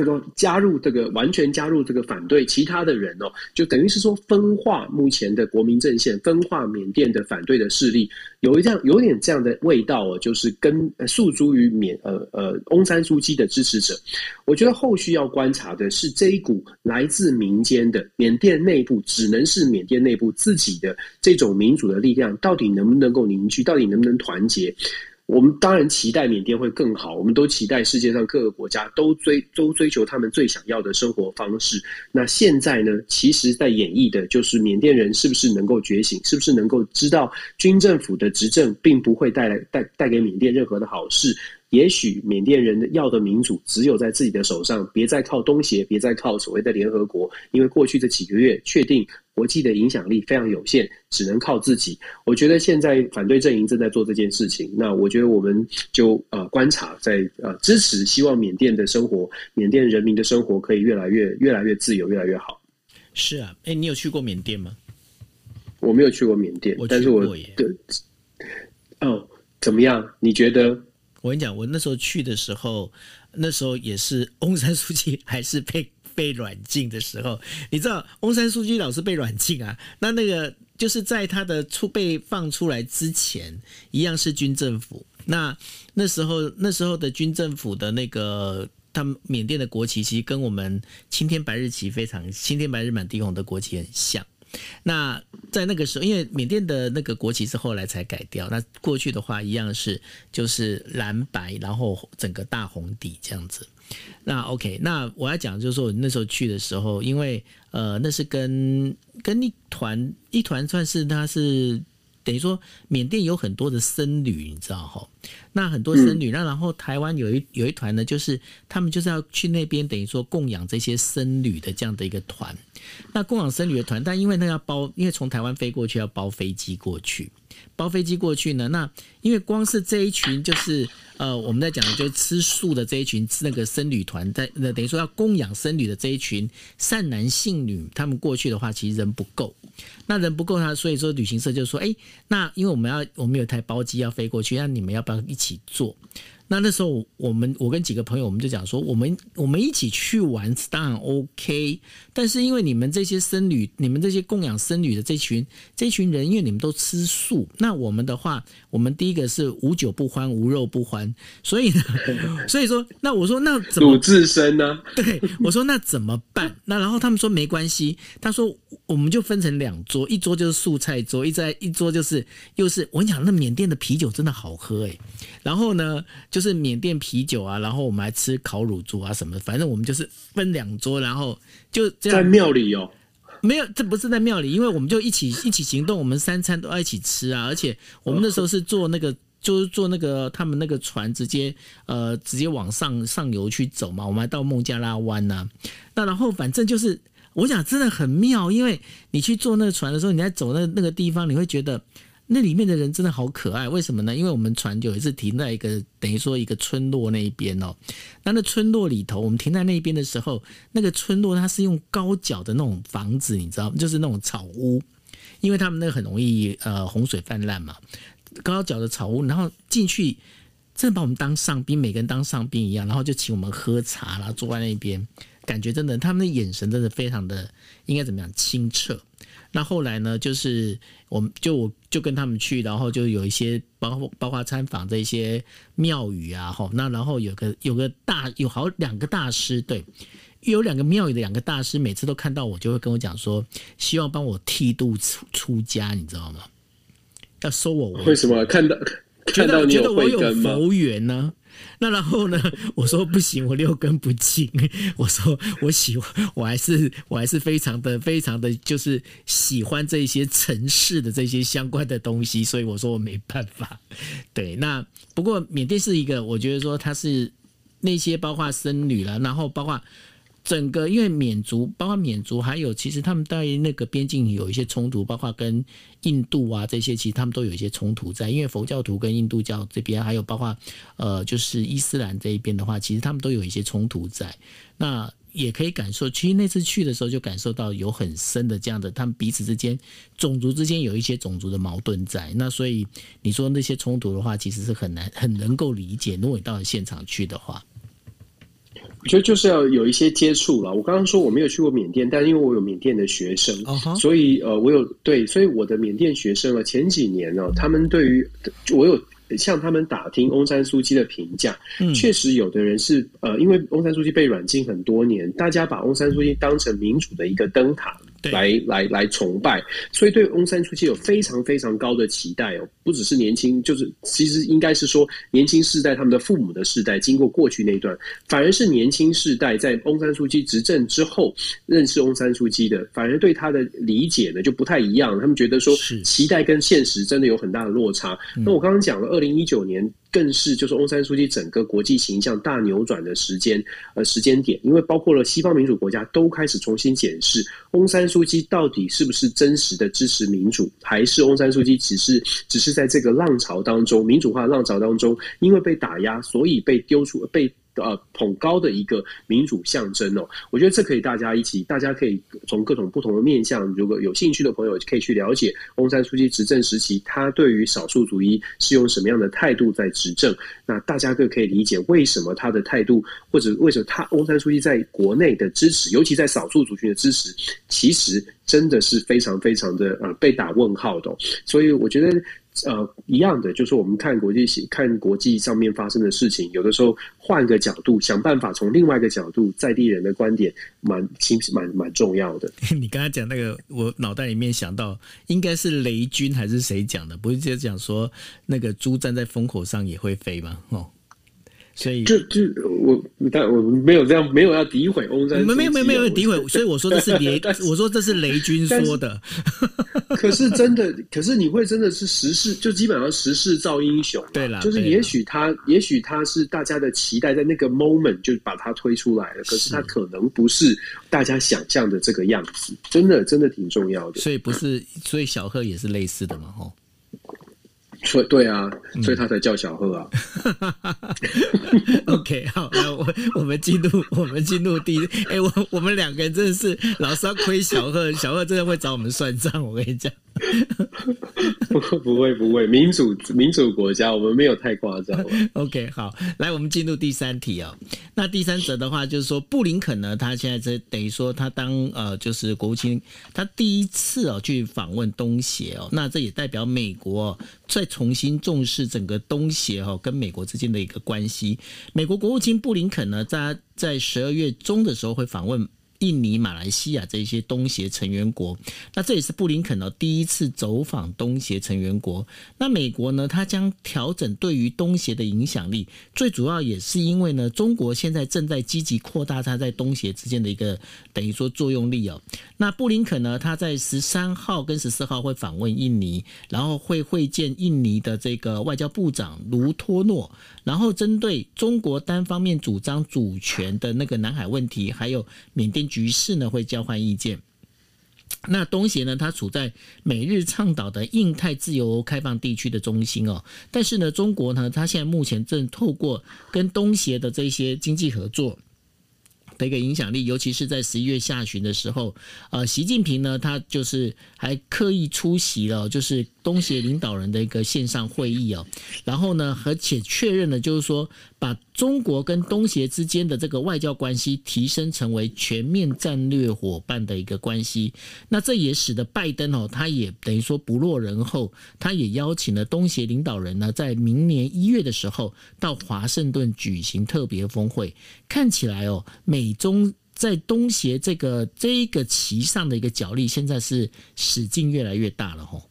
这个加入这个完全加入这个反对其他的人哦，就等于是说分化目前的国民阵线，分化缅甸的反对的势力，有一这样有点这样的味道哦，就是跟诉诸于缅呃呃翁山苏姬的支持者。我觉得后续要观察的是这一股来自民间的缅甸内部，只能是缅甸内部自己的这种民主的力量，到底能不能够凝聚，到底能不能团结？我们当然期待缅甸会更好，我们都期待世界上各个国家都追都追求他们最想要的生活方式。那现在呢，其实在演绎的就是缅甸人是不是能够觉醒，是不是能够知道军政府的执政并不会带来带带给缅甸任何的好事。也许缅甸人要的民主只有在自己的手上，别再靠东协，别再靠所谓的联合国，因为过去这几个月确定国际的影响力非常有限，只能靠自己。我觉得现在反对阵营正在做这件事情，那我觉得我们就呃观察，在呃支持，希望缅甸的生活，缅甸人民的生活可以越来越越来越自由，越来越好。是啊，哎，你有去过缅甸吗？我没有去过缅甸，但是我对哦，怎么样？你觉得？我跟你讲，我那时候去的时候，那时候也是翁山书记还是被被软禁的时候。你知道，翁山苏姬老是被软禁啊。那那个就是在他的出被放出来之前，一样是军政府。那那时候那时候的军政府的那个，他们缅甸的国旗其实跟我们青天白日旗非常，青天白日满地红的国旗很像。那在那个时候，因为缅甸的那个国旗是后来才改掉，那过去的话一样是就是蓝白，然后整个大红底这样子。那 OK，那我要讲就是说，我那时候去的时候，因为呃，那是跟跟一团一团算是他是。等于说，缅甸有很多的僧侣，你知道哈？那很多僧侣，那然后台湾有一有一团呢，就是他们就是要去那边，等于说供养这些僧侣的这样的一个团。那供养僧侣的团，但因为那要包，因为从台湾飞过去要包飞机过去，包飞机过去呢，那因为光是这一群就是。呃，我们在讲的就是吃素的这一群那个僧侣团，在那等于说要供养僧侣的这一群善男信女，他们过去的话，其实人不够，那人不够，他所以说旅行社就说，哎，那因为我们要我们有台包机要飞过去，那你们要不要一起坐？那那时候，我们我跟几个朋友，我们就讲说，我们我们一起去玩当然 OK，但是因为你们这些僧侣，你们这些供养僧侣的这群这群人，因为你们都吃素，那我们的话，我们第一个是无酒不欢，无肉不欢，所以呢，*laughs* 所以说，那我说那怎么鲁智深呢？*laughs* 对，我说那怎么办？那然后他们说没关系，他说我们就分成两桌，一桌就是素菜桌，一在一桌就是又是我跟你讲，那缅甸的啤酒真的好喝哎，然后呢就。就是缅甸啤酒啊，然后我们还吃烤乳猪啊什么，反正我们就是分两桌，然后就这样。在庙里哦，没有，这不是在庙里，因为我们就一起一起行动，我们三餐都要一起吃啊，而且我们那时候是坐那个，就是坐那个他们那个船，直接呃直接往上上游去走嘛，我们还到孟加拉湾呢、那然后反正就是我想真的很妙，因为你去坐那个船的时候，你在走那那个地方，你会觉得。那里面的人真的好可爱，为什么呢？因为我们船有一次停在一个等于说一个村落那一边哦，那那村落里头，我们停在那边的时候，那个村落它是用高脚的那种房子，你知道吗？就是那种草屋，因为他们那个很容易呃洪水泛滥嘛，高脚的草屋，然后进去真的把我们当上宾，每个人当上宾一样，然后就请我们喝茶，然后坐在那边，感觉真的他们的眼神真的非常的应该怎么样清澈。那后来呢，就是我们就我就跟他们去，然后就有一些包括包括参访这些庙宇啊，哈，那然后有个有个大有好两个大师，对，有两个庙宇的两个大师，每次都看到我就会跟我讲说，希望帮我剃度出出家，你知道吗？要收我为，为什么看到？看到你觉得我有佛缘呢。那然后呢？*laughs* 我说不行，我六根不净。*laughs* 我说我喜欢，我还是我还是非常的非常的就是喜欢这些城市的这些相关的东西，所以我说我没办法。*laughs* 对，那不过缅甸是一个，我觉得说它是那些包括僧侣了，然后包括。整个因为缅族，包括缅族，还有其实他们在那个边境有一些冲突，包括跟印度啊这些，其实他们都有一些冲突在。因为佛教徒跟印度教这边，还有包括呃就是伊斯兰这一边的话，其实他们都有一些冲突在。那也可以感受，其实那次去的时候就感受到有很深的这样的，他们彼此之间种族之间有一些种族的矛盾在。那所以你说那些冲突的话，其实是很难很能够理解。如果你到了现场去的话。我觉得就是要有一些接触了。我刚刚说我没有去过缅甸，但因为我有缅甸的学生，uh -huh. 所以呃，我有对，所以我的缅甸学生啊，前几年呢，他们对于我有向他们打听翁山苏姬的评价，嗯，确实有的人是呃，因为翁山苏姬被软禁很多年，大家把翁山苏姬当成民主的一个灯塔。来来来崇拜，所以对翁山书记有非常非常高的期待哦，不只是年轻，就是其实应该是说年轻世代他们的父母的世代经过过去那一段，反而是年轻世代在翁山书记执政之后认识翁山书记的，反而对他的理解呢就不太一样，他们觉得说期待跟现实真的有很大的落差。那我刚刚讲了，二零一九年。更是就是翁山书记整个国际形象大扭转的时间，呃，时间点，因为包括了西方民主国家都开始重新检视翁山书记到底是不是真实的支持民主，还是翁山书记只是只是在这个浪潮当中，民主化浪潮当中，因为被打压，所以被丢出被。呃，捧高的一个民主象征哦，我觉得这可以大家一起，大家可以从各种不同的面向，如果有兴趣的朋友可以去了解翁山书记执政时期，他对于少数族裔是用什么样的态度在执政，那大家就可以理解为什么他的态度，或者为什么他翁山书记在国内的支持，尤其在少数族群的支持，其实真的是非常非常的呃被打问号的，所以我觉得。呃，一样的，就是我们看国际看国际上面发生的事情，有的时候换个角度，想办法从另外一个角度，在地人的观点，蛮其实蛮蛮重要的。*laughs* 你刚才讲那个，我脑袋里面想到，应该是雷军还是谁讲的？不是就讲说那个猪站在风口上也会飞吗？哦。所以就就我但我没有这样，没有要诋毁翁山，没有没有没有诋毁，*laughs* 所以我说这是雷，我说这是雷军说的。*laughs* 可是真的，可是你会真的是时势，就基本上时势造英雄。对了，就是也许他，也许他是大家的期待，在那个 moment 就把他推出来了。可是他可能不是大家想象的这个样子，真的真的挺重要的。所以不是，所以小贺也是类似的嘛，吼。所以对啊，所以他才叫小贺啊。嗯、*laughs* OK，好，那我我们进入我们进入第一，哎、欸，我我们两个人真的是老是要亏小贺，小贺真的会找我们算账，我跟你讲。不 *laughs* 不会不会，民主民主国家，我们没有太夸张。*laughs* OK，好，来，我们进入第三题哦。那第三则的话，就是说布林肯呢，他现在这等于说他当呃，就是国务卿，他第一次哦去访问东协哦，那这也代表美国再重新重视整个东协哦跟美国之间的一个关系。美国国务卿布林肯呢，在在十二月中的时候会访问。印尼、马来西亚这些东协成员国，那这也是布林肯呢第一次走访东协成员国。那美国呢，它将调整对于东协的影响力，最主要也是因为呢，中国现在正在积极扩大它在东协之间的一个等于说作用力哦。那布林肯呢，他在十三号跟十四号会访问印尼，然后会会见印尼的这个外交部长卢托诺，然后针对中国单方面主张主权的那个南海问题，还有缅甸。局势呢会交换意见，那东协呢，它处在美日倡导的印太自由开放地区的中心哦。但是呢，中国呢，它现在目前正透过跟东协的这些经济合作的一个影响力，尤其是在十一月下旬的时候，呃，习近平呢，他就是还刻意出席了，就是。东协领导人的一个线上会议哦，然后呢，而且确认了，就是说把中国跟东协之间的这个外交关系提升成为全面战略伙伴的一个关系。那这也使得拜登哦，他也等于说不落人后，他也邀请了东协领导人呢，在明年一月的时候到华盛顿举行特别峰会。看起来哦，美中在东协这个这一个旗上的一个角力，现在是使劲越来越大了吼。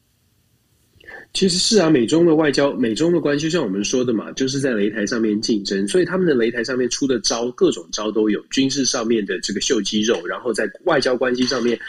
其实是啊，美中的外交、美中的关系，就像我们说的嘛，就是在擂台上面竞争，所以他们的擂台上面出的招，各种招都有，军事上面的这个秀肌肉，然后在外交关系上面，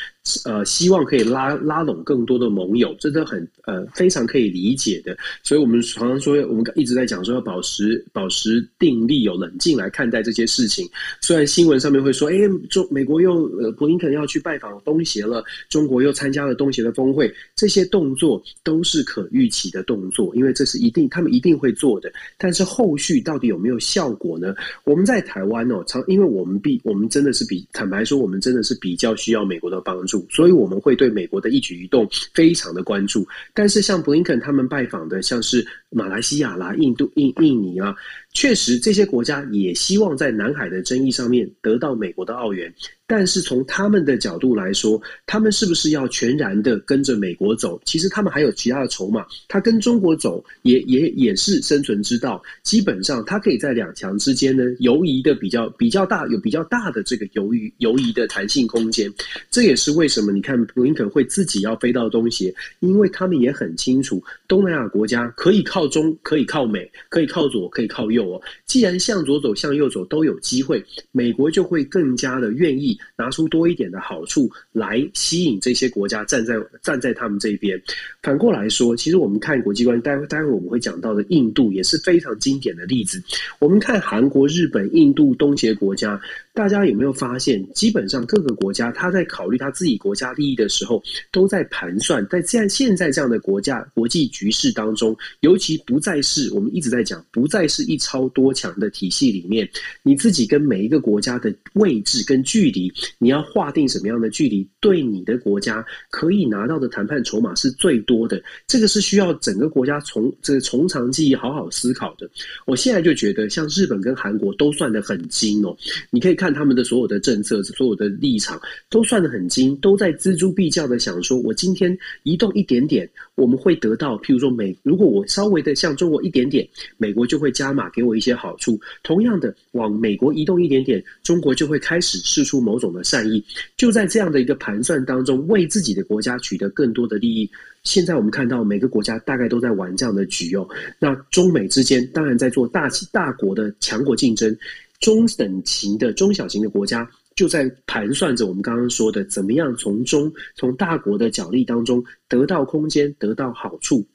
呃，希望可以拉拉拢更多的盟友，这都很呃非常可以理解的。所以我们常常说，我们一直在讲说要保持保持定力，有冷静来看待这些事情。虽然新闻上面会说，哎，中美国又呃布林肯要去拜访东协了，中国又参加了东协的峰会，这些动作都是可预期的动作，因为这是一定，他们一定会做的。但是后续到底有没有效果呢？我们在台湾哦，常因为我们比我们真的是比坦白说，我们真的是比较需要美国的帮助，所以我们会对美国的一举一动非常的关注。但是像布林肯他们拜访的，像是马来西亚啦、印度、印印尼啦，确实这些国家也希望在南海的争议上面得到美国的奥援。但是从他们的角度来说，他们是不是要全然的跟着美国走？其实他们还有其他的筹码。他跟中国走也也也是生存之道。基本上，他可以在两强之间呢游移的比较比较大，有比较大的这个游移游移的弹性空间。这也是为什么你看布林肯会自己要飞到东协，因为他们也很清楚，东南亚国家可以靠中，可以靠美，可以靠左，可以靠右既然向左走，向右走都有机会，美国就会更加的愿意。拿出多一点的好处来吸引这些国家站在站在他们这边。反过来说，其实我们看国际关系，待会待会我们会讲到的印度也是非常经典的例子。我们看韩国、日本、印度、东协国家。大家有没有发现，基本上各个国家他在考虑他自己国家利益的时候，都在盘算，在现现在这样的国家国际局势当中，尤其不再是我们一直在讲，不再是一超多强的体系里面，你自己跟每一个国家的位置跟距离，你要划定什么样的距离，对你的国家可以拿到的谈判筹码是最多的。这个是需要整个国家从这个从长计议好好思考的。我现在就觉得，像日本跟韩国都算得很精哦，你可以。看他们的所有的政策，所有的立场都算得很精，都在锱铢必较的想说，我今天移动一点点，我们会得到，譬如说美，如果我稍微的向中国一点点，美国就会加码给我一些好处。同样的，往美国移动一点点，中国就会开始试出某种的善意。就在这样的一个盘算当中，为自己的国家取得更多的利益。现在我们看到每个国家大概都在玩这样的局哦。那中美之间当然在做大大国的强国竞争。中等型的、中小型的国家就在盘算着我们刚刚说的，怎么样从中从大国的角力当中得到空间、得到好处。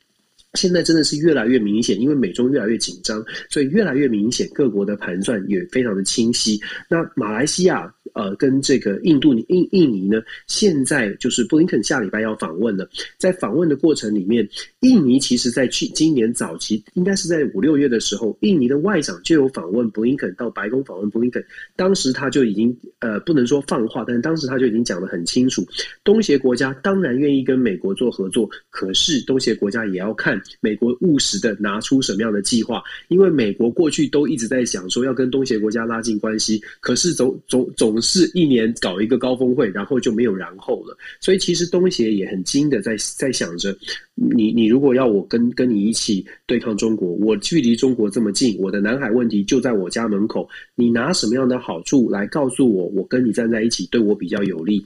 现在真的是越来越明显，因为美中越来越紧张，所以越来越明显，各国的盘算也非常的清晰。那马来西亚。呃，跟这个印度、印印尼呢，现在就是布林肯下礼拜要访问了。在访问的过程里面，印尼其实在去今年早期，应该是在五六月的时候，印尼的外长就有访问布林肯，到白宫访问布林肯。当时他就已经呃，不能说放话，但是当时他就已经讲得很清楚，东协国家当然愿意跟美国做合作，可是东协国家也要看美国务实的拿出什么样的计划，因为美国过去都一直在想说要跟东协国家拉近关系，可是总总总。是一年搞一个高峰会，然后就没有然后了。所以其实东协也很精的在在想着，你你如果要我跟跟你一起对抗中国，我距离中国这么近，我的南海问题就在我家门口，你拿什么样的好处来告诉我，我跟你站在一起对我比较有利？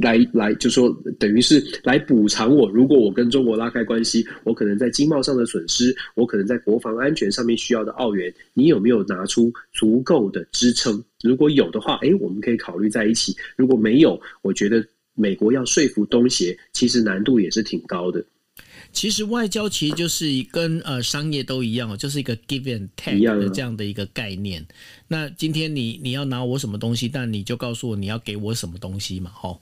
来来，就说等于是来补偿我。如果我跟中国拉开关系，我可能在经贸上的损失，我可能在国防安全上面需要的澳元，你有没有拿出足够的支撑？如果有的话，诶，我们可以考虑在一起；如果没有，我觉得美国要说服东协，其实难度也是挺高的。其实外交其实就是跟呃商业都一样哦，就是一个 give and take 的这样的一个概念。那今天你你要拿我什么东西，但你就告诉我你要给我什么东西嘛，吼。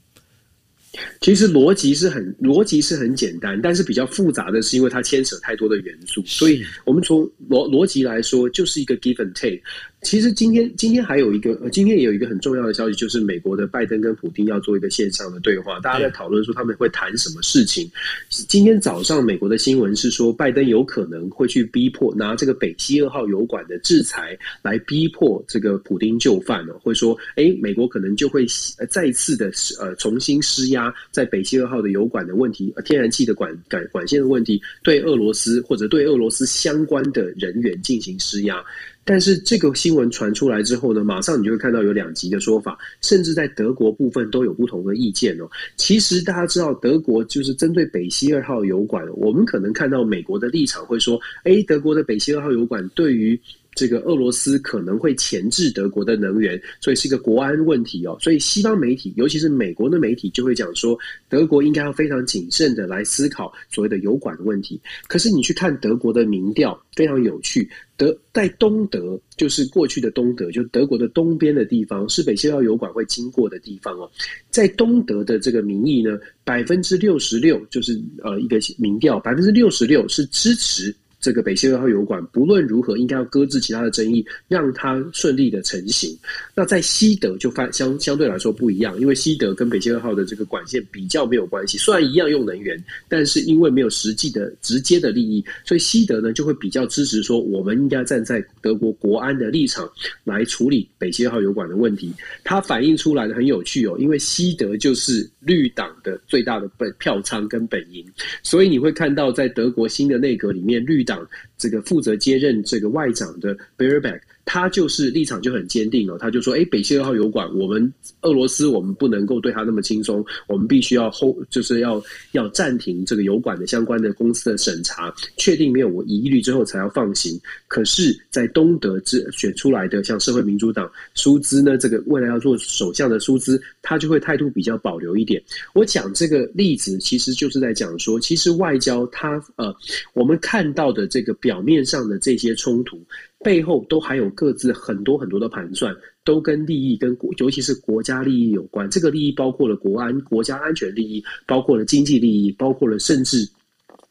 其实逻辑是很逻辑是很简单，但是比较复杂的是因为它牵扯太多的元素，所以我们从逻逻辑来说就是一个 give and take。其实今天今天还有一个，今天也有一个很重要的消息，就是美国的拜登跟普京要做一个线上的对话，大家在讨论说他们会谈什么事情。今天早上美国的新闻是说，拜登有可能会去逼迫拿这个北溪二号油管的制裁来逼迫这个普京就范了，会说，哎，美国可能就会再次的呃重新施压在北溪二号的油管的问题，天然气的管管管线的问题，对俄罗斯或者对俄罗斯相关的人员进行施压。但是这个新闻传出来之后呢，马上你就会看到有两极的说法，甚至在德国部分都有不同的意见哦。其实大家知道，德国就是针对北溪二号油管，我们可能看到美国的立场会说，哎，德国的北溪二号油管对于。这个俄罗斯可能会钳制德国的能源，所以是一个国安问题哦。所以西方媒体，尤其是美国的媒体，就会讲说，德国应该要非常谨慎的来思考所谓的油管的问题。可是你去看德国的民调，非常有趣。德在东德，就是过去的东德，就德国的东边的地方，是北溪二油管会经过的地方哦。在东德的这个民意呢，百分之六十六，就是呃一个民调，百分之六十六是支持。这个北溪二号油管不论如何，应该要搁置其他的争议，让它顺利的成型。那在西德就发相相对来说不一样，因为西德跟北溪二号的这个管线比较没有关系，虽然一样用能源，但是因为没有实际的直接的利益，所以西德呢就会比较支持说，我们应该站在德国国安的立场来处理北溪二号油管的问题。它反映出来的很有趣哦，因为西德就是绿党的最大的本票仓跟本营，所以你会看到在德国新的内阁里面绿党。这个负责接任这个外长的 Baerbock 他就是立场就很坚定了，他就说：“哎，北溪二号油管，我们俄罗斯我们不能够对他那么轻松，我们必须要后就是要要暂停这个油管的相关的公司的审查，确定没有我疑虑之后才要放行。可是，在东德之选出来的像社会民主党舒兹呢，这个未来要做首相的舒兹，他就会态度比较保留一点。我讲这个例子，其实就是在讲说，其实外交它呃，我们看到的这个表面上的这些冲突。”背后都还有各自很多很多的盘算，都跟利益跟国，尤其是国家利益有关。这个利益包括了国安、国家安全利益，包括了经济利益，包括了甚至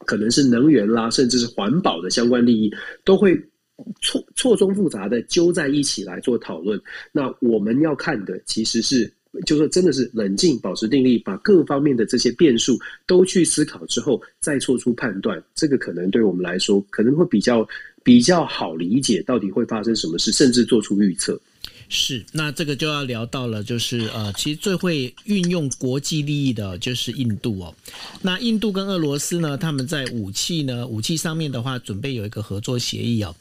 可能是能源啦，甚至是环保的相关利益，都会错错综复杂的揪在一起来做讨论。那我们要看的其实是，就是真的是冷静、保持定力，把各方面的这些变数都去思考之后，再做出判断。这个可能对我们来说，可能会比较。比较好理解到底会发生什么事，甚至做出预测。是，那这个就要聊到了，就是呃，其实最会运用国际利益的就是印度哦。那印度跟俄罗斯呢，他们在武器呢，武器上面的话，准备有一个合作协议哦。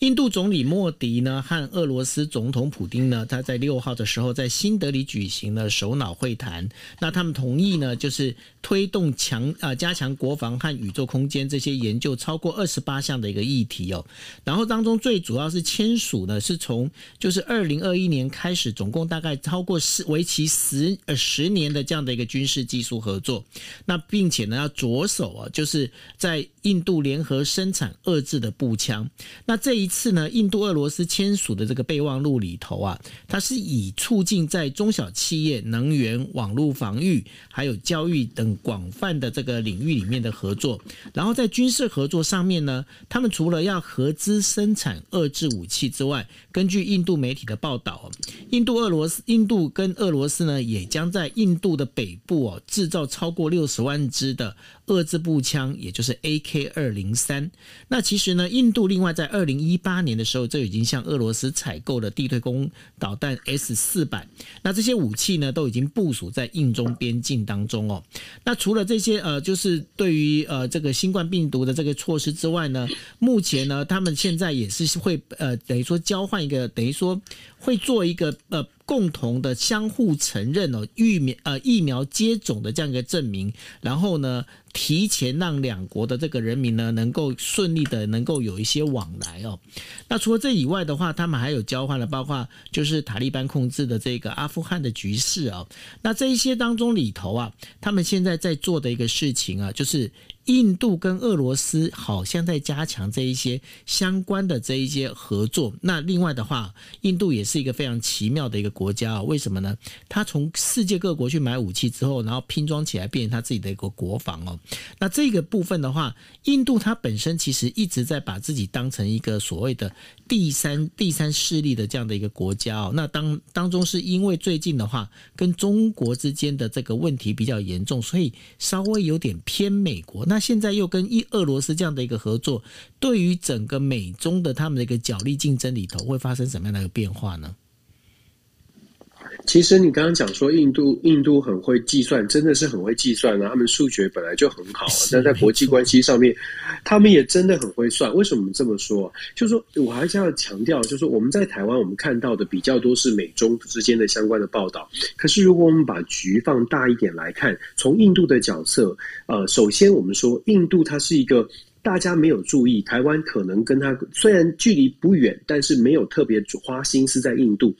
印度总理莫迪呢和俄罗斯总统普丁呢，他在六号的时候在新德里举行了首脑会谈。那他们同意呢，就是推动强啊加强国防和宇宙空间这些研究超过二十八项的一个议题哦。然后当中最主要是签署呢，是从就是二零二一年开始，总共大概超过十为期十呃十年的这样的一个军事技术合作。那并且呢要着手啊，就是在印度联合生产遏制的步枪。那这一一次呢，印度俄罗斯签署的这个备忘录里头啊，它是以促进在中小企业、能源、网络防御、还有教育等广泛的这个领域里面的合作。然后在军事合作上面呢，他们除了要合资生产遏制武器之外，根据印度媒体的报道，印度俄罗斯、印度跟俄罗斯呢，也将在印度的北部哦制造超过六十万支的遏制步枪，也就是 AK 二零三。那其实呢，印度另外在二零一一八年的时候，就已经向俄罗斯采购了地对空导弹 S 四百。那这些武器呢，都已经部署在印中边境当中哦。那除了这些呃，就是对于呃这个新冠病毒的这个措施之外呢，目前呢，他们现在也是会呃等于说交换一个，等于说会做一个呃。共同的相互承认哦，疫苗呃疫苗接种的这样一个证明，然后呢，提前让两国的这个人民呢能够顺利的能够有一些往来哦。那除了这以外的话，他们还有交换了，包括就是塔利班控制的这个阿富汗的局势哦。那这一些当中里头啊，他们现在在做的一个事情啊，就是。印度跟俄罗斯好像在加强这一些相关的这一些合作。那另外的话，印度也是一个非常奇妙的一个国家啊。为什么呢？他从世界各国去买武器之后，然后拼装起来变成他自己的一个国防哦。那这个部分的话，印度它本身其实一直在把自己当成一个所谓的第三第三势力的这样的一个国家哦。那当当中是因为最近的话，跟中国之间的这个问题比较严重，所以稍微有点偏美国。那现在又跟一俄罗斯这样的一个合作，对于整个美中的他们的一个角力竞争里头，会发生什么样的一个变化呢？其实你刚刚讲说印度，印度很会计算，真的是很会计算啊。他们数学本来就很好啊，但在国际关系上面，他们也真的很会算。为什么这么说？就是说我还是要强调，就是说我们在台湾，我们看到的比较多是美中之间的相关的报道。可是如果我们把局放大一点来看，从印度的角色，呃，首先我们说印度它是一个。大家没有注意，台湾可能跟它虽然距离不远，但是没有特别花心思在印度。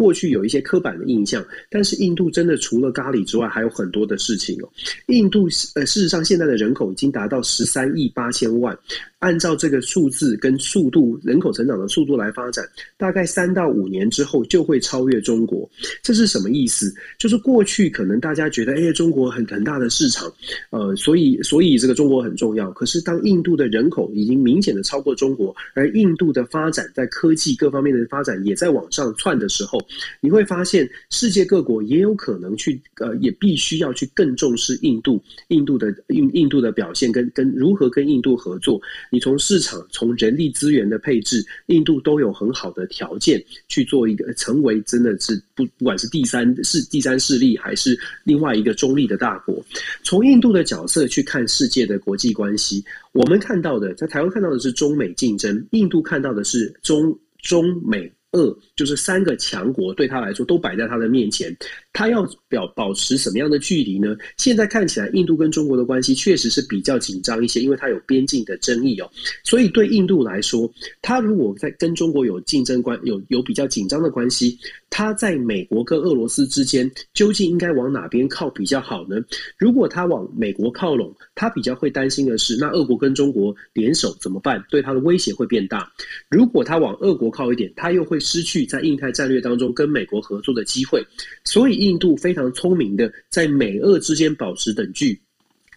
过去有一些刻板的印象，但是印度真的除了咖喱之外，还有很多的事情哦。印度呃，事实上现在的人口已经达到十三亿八千万，按照这个数字跟速度，人口成长的速度来发展，大概三到五年之后就会超越中国。这是什么意思？就是过去可能大家觉得，哎，中国很很大的市场，呃，所以所以这个中国很重要。可是当印度的人口已经明显的超过中国，而印度的发展在科技各方面的发展也在往上窜的时候。你会发现，世界各国也有可能去，呃，也必须要去更重视印度，印度的印印度的表现跟跟如何跟印度合作。你从市场、从人力资源的配置，印度都有很好的条件去做一个成为真的是不不管是第三是第三势力，还是另外一个中立的大国。从印度的角色去看世界的国际关系，我们看到的在台湾看到的是中美竞争，印度看到的是中中美。二就是三个强国对他来说都摆在他的面前，他要表保持什么样的距离呢？现在看起来，印度跟中国的关系确实是比较紧张一些，因为它有边境的争议哦。所以对印度来说，他如果在跟中国有竞争关有有比较紧张的关系，他在美国跟俄罗斯之间究竟应该往哪边靠比较好呢？如果他往美国靠拢，他比较会担心的是，那俄国跟中国联手怎么办？对他的威胁会变大。如果他往俄国靠一点，他又会。失去在印太战略当中跟美国合作的机会，所以印度非常聪明的在美俄之间保持等距，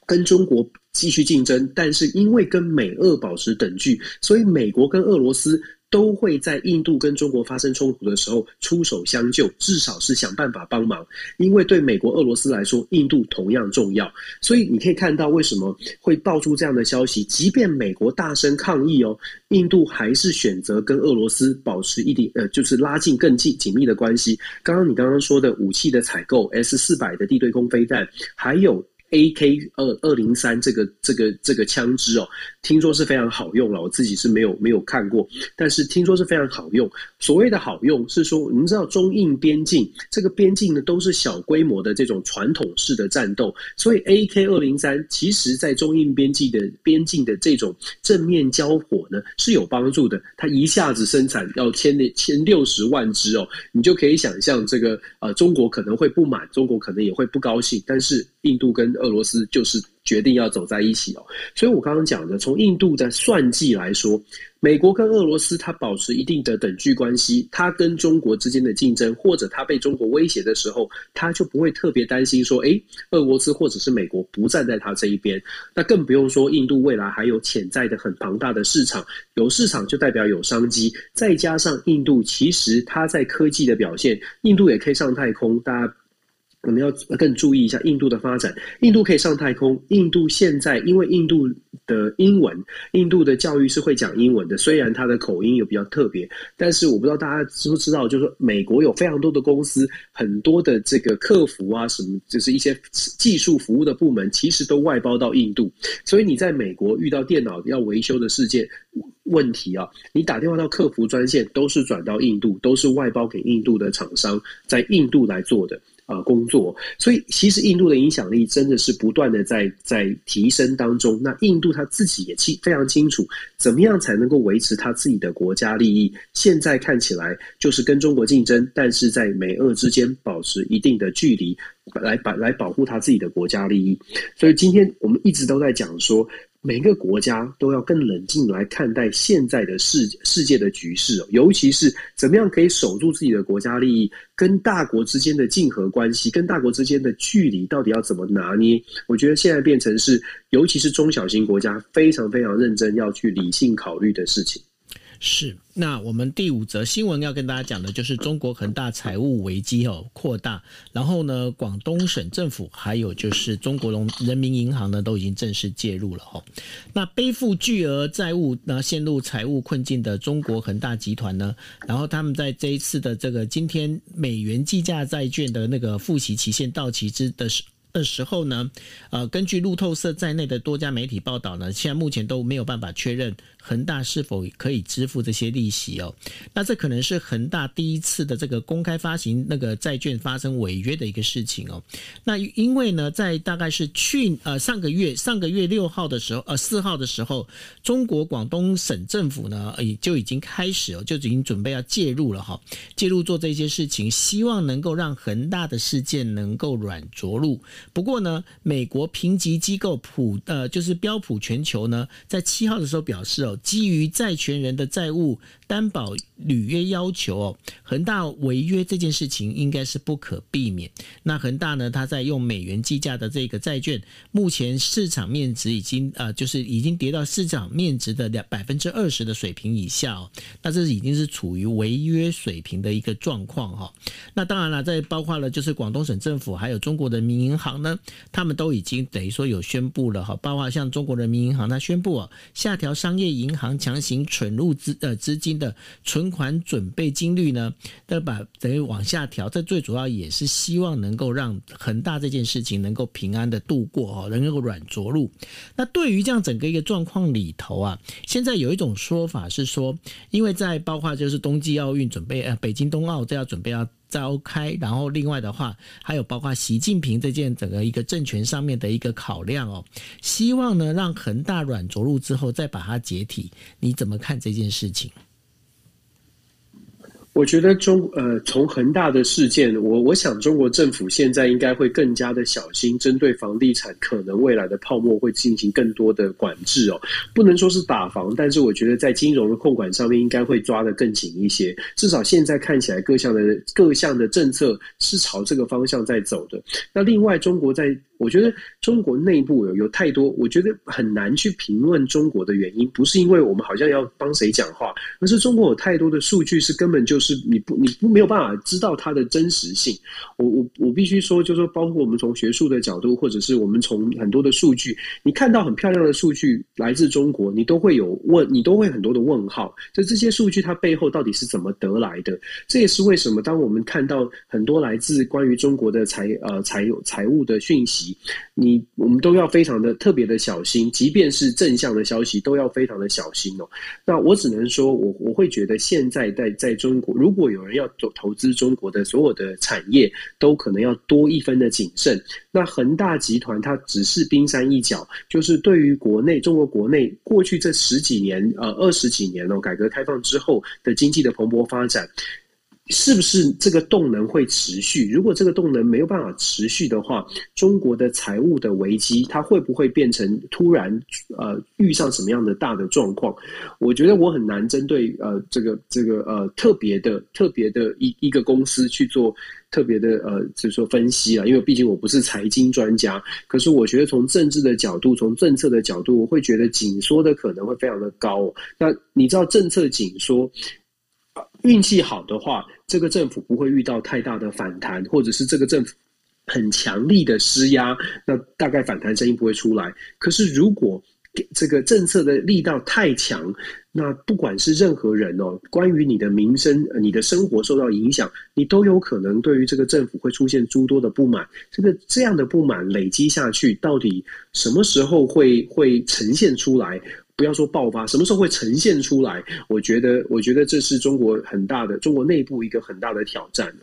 跟中国继续竞争。但是因为跟美俄保持等距，所以美国跟俄罗斯。都会在印度跟中国发生冲突的时候出手相救，至少是想办法帮忙。因为对美国、俄罗斯来说，印度同样重要。所以你可以看到为什么会爆出这样的消息，即便美国大声抗议哦，印度还是选择跟俄罗斯保持一点呃，就是拉近更近紧密的关系。刚刚你刚刚说的武器的采购，S 四百的地对空飞弹，还有。A K 二二零三这个这个这个枪支哦，听说是非常好用了。我自己是没有没有看过，但是听说是非常好用。所谓的好用是说，你们知道中印边境这个边境呢，都是小规模的这种传统式的战斗，所以 A K 二零三其实在中印边境的边境的这种正面交火呢是有帮助的。它一下子生产要千千六十万支哦，你就可以想象这个呃中国可能会不满，中国可能也会不高兴，但是印度跟俄罗斯就是决定要走在一起哦，所以我刚刚讲的，从印度的算计来说，美国跟俄罗斯它保持一定的等距关系，它跟中国之间的竞争，或者它被中国威胁的时候，它就不会特别担心说，诶，俄罗斯或者是美国不站在它这一边。那更不用说印度未来还有潜在的很庞大的市场，有市场就代表有商机，再加上印度其实它在科技的表现，印度也可以上太空，大家。我们要更注意一下印度的发展。印度可以上太空。印度现在因为印度的英文，印度的教育是会讲英文的，虽然它的口音有比较特别，但是我不知道大家知不知道，就是说美国有非常多的公司，很多的这个客服啊，什么就是一些技术服务的部门，其实都外包到印度。所以你在美国遇到电脑要维修的事件问题啊，你打电话到客服专线，都是转到印度，都是外包给印度的厂商，在印度来做的。呃，工作，所以其实印度的影响力真的是不断的在在提升当中。那印度他自己也清非常清楚，怎么样才能够维持他自己的国家利益。现在看起来就是跟中国竞争，但是在美俄之间保持一定的距离，来保来保护他自己的国家利益。所以今天我们一直都在讲说。每个国家都要更冷静来看待现在的世世界的局势，尤其是怎么样可以守住自己的国家利益，跟大国之间的竞合关系，跟大国之间的距离到底要怎么拿捏？我觉得现在变成是，尤其是中小型国家非常非常认真要去理性考虑的事情。是，那我们第五则新闻要跟大家讲的就是中国恒大财务危机哦扩大，然后呢，广东省政府还有就是中国农人民银行呢都已经正式介入了哈。那背负巨额债务，那陷入财务困境的中国恒大集团呢，然后他们在这一次的这个今天美元计价债券的那个付息期限到期之的时。的时候呢，呃，根据路透社在内的多家媒体报道呢，现在目前都没有办法确认恒大是否可以支付这些利息哦。那这可能是恒大第一次的这个公开发行那个债券发生违约的一个事情哦。那因为呢，在大概是去呃上个月上个月六号的时候，呃四号的时候，中国广东省政府呢，也就已经开始哦，就已经准备要介入了哈，介入做这些事情，希望能够让恒大的事件能够软着陆。不过呢，美国评级机构普呃就是标普全球呢，在七号的时候表示哦，基于债权人的债务担保履约要求哦，恒大违约这件事情应该是不可避免。那恒大呢，它在用美元计价的这个债券，目前市场面值已经呃就是已经跌到市场面值的两百分之二十的水平以下哦，那这已经是处于违约水平的一个状况哈。那当然了，在包括了就是广东省政府还有中国人民银行。呢，他们都已经等于说有宣布了哈，包括像中国人民银行，它宣布啊，下调商业银行强行存入资呃资金的存款准备金率呢，都把等于往下调。这最主要也是希望能够让恒大这件事情能够平安的度过哦，能够软着陆。那对于这样整个一个状况里头啊，现在有一种说法是说，因为在包括就是冬季奥运准备呃北京冬奥这要准备要。召开，然后另外的话，还有包括习近平这件整个一个政权上面的一个考量哦，希望呢让恒大软着陆之后再把它解体，你怎么看这件事情？我觉得中呃，从恒大的事件，我我想中国政府现在应该会更加的小心，针对房地产可能未来的泡沫会进行更多的管制哦。不能说是打房，但是我觉得在金融的控管上面应该会抓得更紧一些。至少现在看起来各项的各项的政策是朝这个方向在走的。那另外，中国在。我觉得中国内部有有太多，我觉得很难去评论中国的原因，不是因为我们好像要帮谁讲话，而是中国有太多的数据是根本就是你不你不没有办法知道它的真实性。我我我必须说，就是说，包括我们从学术的角度，或者是我们从很多的数据，你看到很漂亮的数据来自中国，你都会有问，你都会很多的问号。就这些数据它背后到底是怎么得来的？这也是为什么当我们看到很多来自关于中国的财呃财财务的讯息。你我们都要非常的特别的小心，即便是正向的消息，都要非常的小心哦。那我只能说，我我会觉得现在在在中国，如果有人要投投资中国的所有的产业，都可能要多一分的谨慎。那恒大集团它只是冰山一角，就是对于国内中国国内过去这十几年呃二十几年哦，改革开放之后的经济的蓬勃发展。是不是这个动能会持续？如果这个动能没有办法持续的话，中国的财务的危机，它会不会变成突然呃遇上什么样的大的状况？我觉得我很难针对呃这个这个呃特别的特别的一一个公司去做特别的呃就是说分析啊，因为毕竟我不是财经专家。可是我觉得从政治的角度，从政策的角度，我会觉得紧缩的可能会非常的高。那你知道政策紧缩？运气好的话，这个政府不会遇到太大的反弹，或者是这个政府很强力的施压，那大概反弹声音不会出来。可是如果这个政策的力道太强，那不管是任何人哦，关于你的民生、你的生活受到影响，你都有可能对于这个政府会出现诸多的不满。这个这样的不满累积下去，到底什么时候会会呈现出来？不要说爆发，什么时候会呈现出来？我觉得，我觉得这是中国很大的中国内部一个很大的挑战。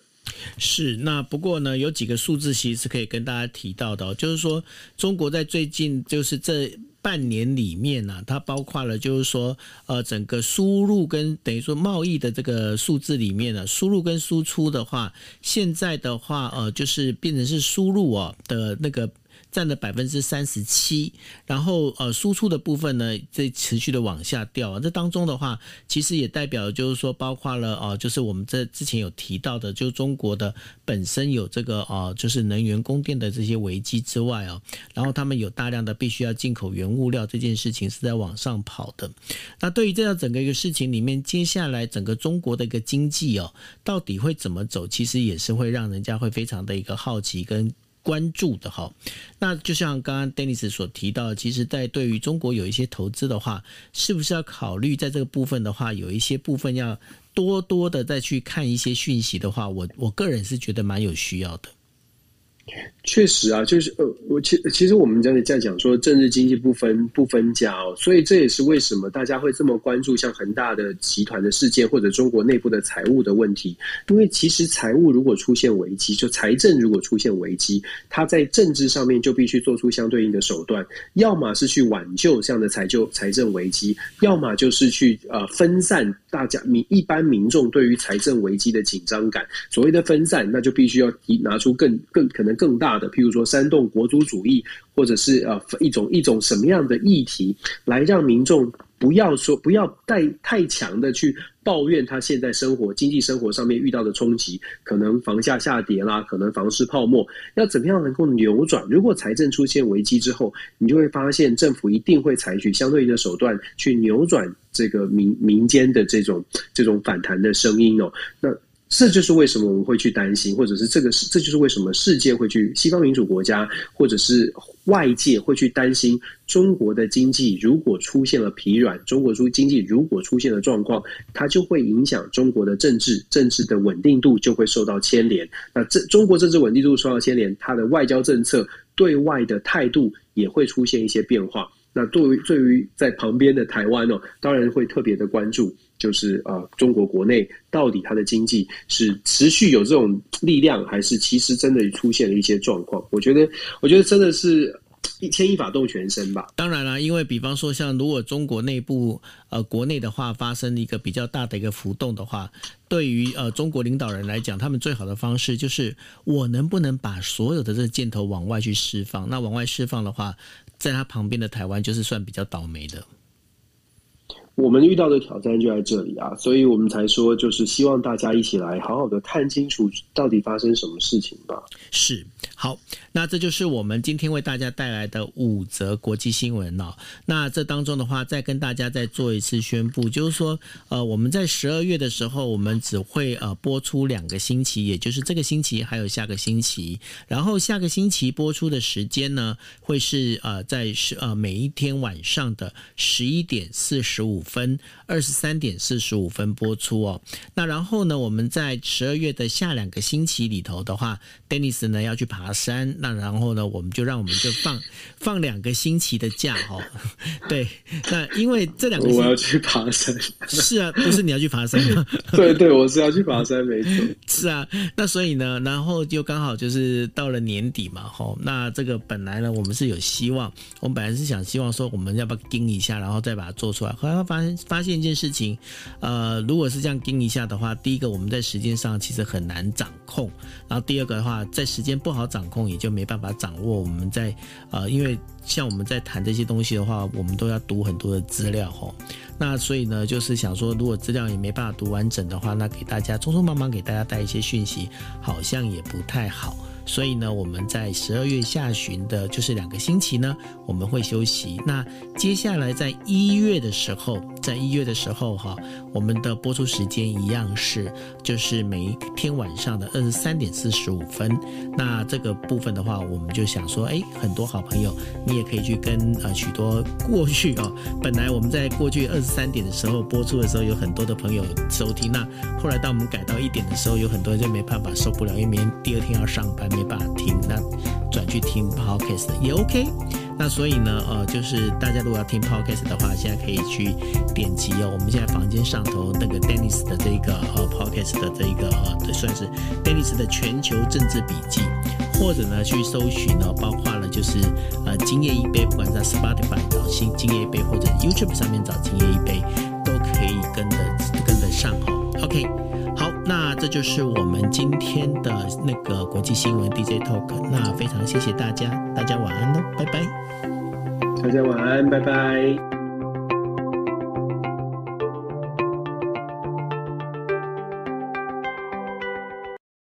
是，那不过呢，有几个数字其实是可以跟大家提到的，就是说，中国在最近就是这半年里面呢、它包括了就是说，呃，整个输入跟等于说贸易的这个数字里面呢、输入跟输出的话，现在的话，呃，就是变成是输入啊的那个。占了百分之三十七，然后呃输出的部分呢，在持续的往下掉啊。这当中的话，其实也代表就是说，包括了哦、就是我们这之前有提到的，就中国的本身有这个哦、就是能源供电的这些危机之外啊，然后他们有大量的必须要进口原物料，这件事情是在往上跑的。那对于这样整个一个事情里面，接下来整个中国的一个经济哦，到底会怎么走？其实也是会让人家会非常的一个好奇跟。关注的哈，那就像刚刚 Dennis 所提到，其实，在对于中国有一些投资的话，是不是要考虑在这个部分的话，有一些部分要多多的再去看一些讯息的话，我我个人是觉得蛮有需要的。确实啊，就是呃，我其其实我们在在讲说政治经济不分不分家哦，所以这也是为什么大家会这么关注像恒大的集团的事件或者中国内部的财务的问题，因为其实财务如果出现危机，就财政如果出现危机，它在政治上面就必须做出相对应的手段，要么是去挽救这样的财就财政危机，要么就是去呃分散大家民一般民众对于财政危机的紧张感。所谓的分散，那就必须要提拿出更更可能更大的，譬如说煽动国族主义，或者是呃一种一种什么样的议题，来让民众不要说不要带太强的去抱怨他现在生活经济生活上面遇到的冲击，可能房价下跌啦，可能房市泡沫，要怎么样能够扭转？如果财政出现危机之后，你就会发现政府一定会采取相对应的手段去扭转这个民民间的这种这种反弹的声音哦。那。这就是为什么我们会去担心，或者是这个是，这就是为什么世界会去西方民主国家，或者是外界会去担心中国的经济如果出现了疲软，中国出经济如果出现了状况，它就会影响中国的政治，政治的稳定度就会受到牵连。那这中国政治稳定度受到牵连，它的外交政策对外的态度也会出现一些变化。那对于对于在旁边的台湾哦，当然会特别的关注。就是啊，中国国内到底它的经济是持续有这种力量，还是其实真的出现了一些状况？我觉得，我觉得真的是一牵一发动全身吧。当然了，因为比方说，像如果中国内部呃国内的话发生一个比较大的一个浮动的话，对于呃中国领导人来讲，他们最好的方式就是我能不能把所有的这个箭头往外去释放？那往外释放的话，在他旁边的台湾就是算比较倒霉的。我们遇到的挑战就在这里啊，所以我们才说，就是希望大家一起来好好的看清楚到底发生什么事情吧。是，好，那这就是我们今天为大家带来的五则国际新闻哦。那这当中的话，再跟大家再做一次宣布，就是说，呃，我们在十二月的时候，我们只会呃播出两个星期，也就是这个星期还有下个星期。然后下个星期播出的时间呢，会是呃在十呃每一天晚上的十一点四十五分二十三点四十五分播出哦。那然后呢，我们在十二月的下两个星期里头的话，Dennis 呢要去爬山。那然后呢，我们就让我们就放 *laughs* 放两个星期的假哦。*laughs* 对，那因为这两个我要去爬山。是啊，不是你要去爬山吗？*laughs* 对对，我是要去爬山，没错。是啊，那所以呢，然后就刚好就是到了年底嘛，吼。那这个本来呢，我们是有希望，我们本来是想希望说，我们要不要盯一下，然后再把它做出来。后来发发现一件事情，呃，如果是这样盯一下的话，第一个我们在时间上其实很难掌控，然后第二个的话，在时间不好掌控，也就没办法掌握我们在呃，因为像我们在谈这些东西的话，我们都要读很多的资料吼，那所以呢，就是想说，如果资料也没办法读完整的话，那给大家匆匆忙忙给大家带一些讯息，好像也不太好。所以呢，我们在十二月下旬的，就是两个星期呢，我们会休息。那接下来在一月的时候，在一月的时候哈，我们的播出时间一样是，就是每一天晚上的二十三点四十五分。那这个部分的话，我们就想说，哎，很多好朋友，你也可以去跟呃许多过去哦，本来我们在过去二十三点的时候播出的时候，有很多的朋友收听。那后来当我们改到一点的时候，有很多人就没办法受不了，因为明天第二天要上班。没办法听，那转去听 podcast 也 OK。那所以呢，呃，就是大家如果要听 podcast 的话，现在可以去点击哦。我们现在房间上头那个 Dennis 的这个呃 podcast 的这个呃，算是 Dennis 的全球政治笔记，或者呢去搜寻呢，包括了就是呃今夜一杯，不管在 Spotify 找新今夜一杯，或者 YouTube 上面找今夜一杯，都可以跟得跟得上哦。OK，这就是我们今天的那个国际新闻 DJ Talk。那非常谢谢大家，大家晚安喽，拜拜。大家晚安，拜拜。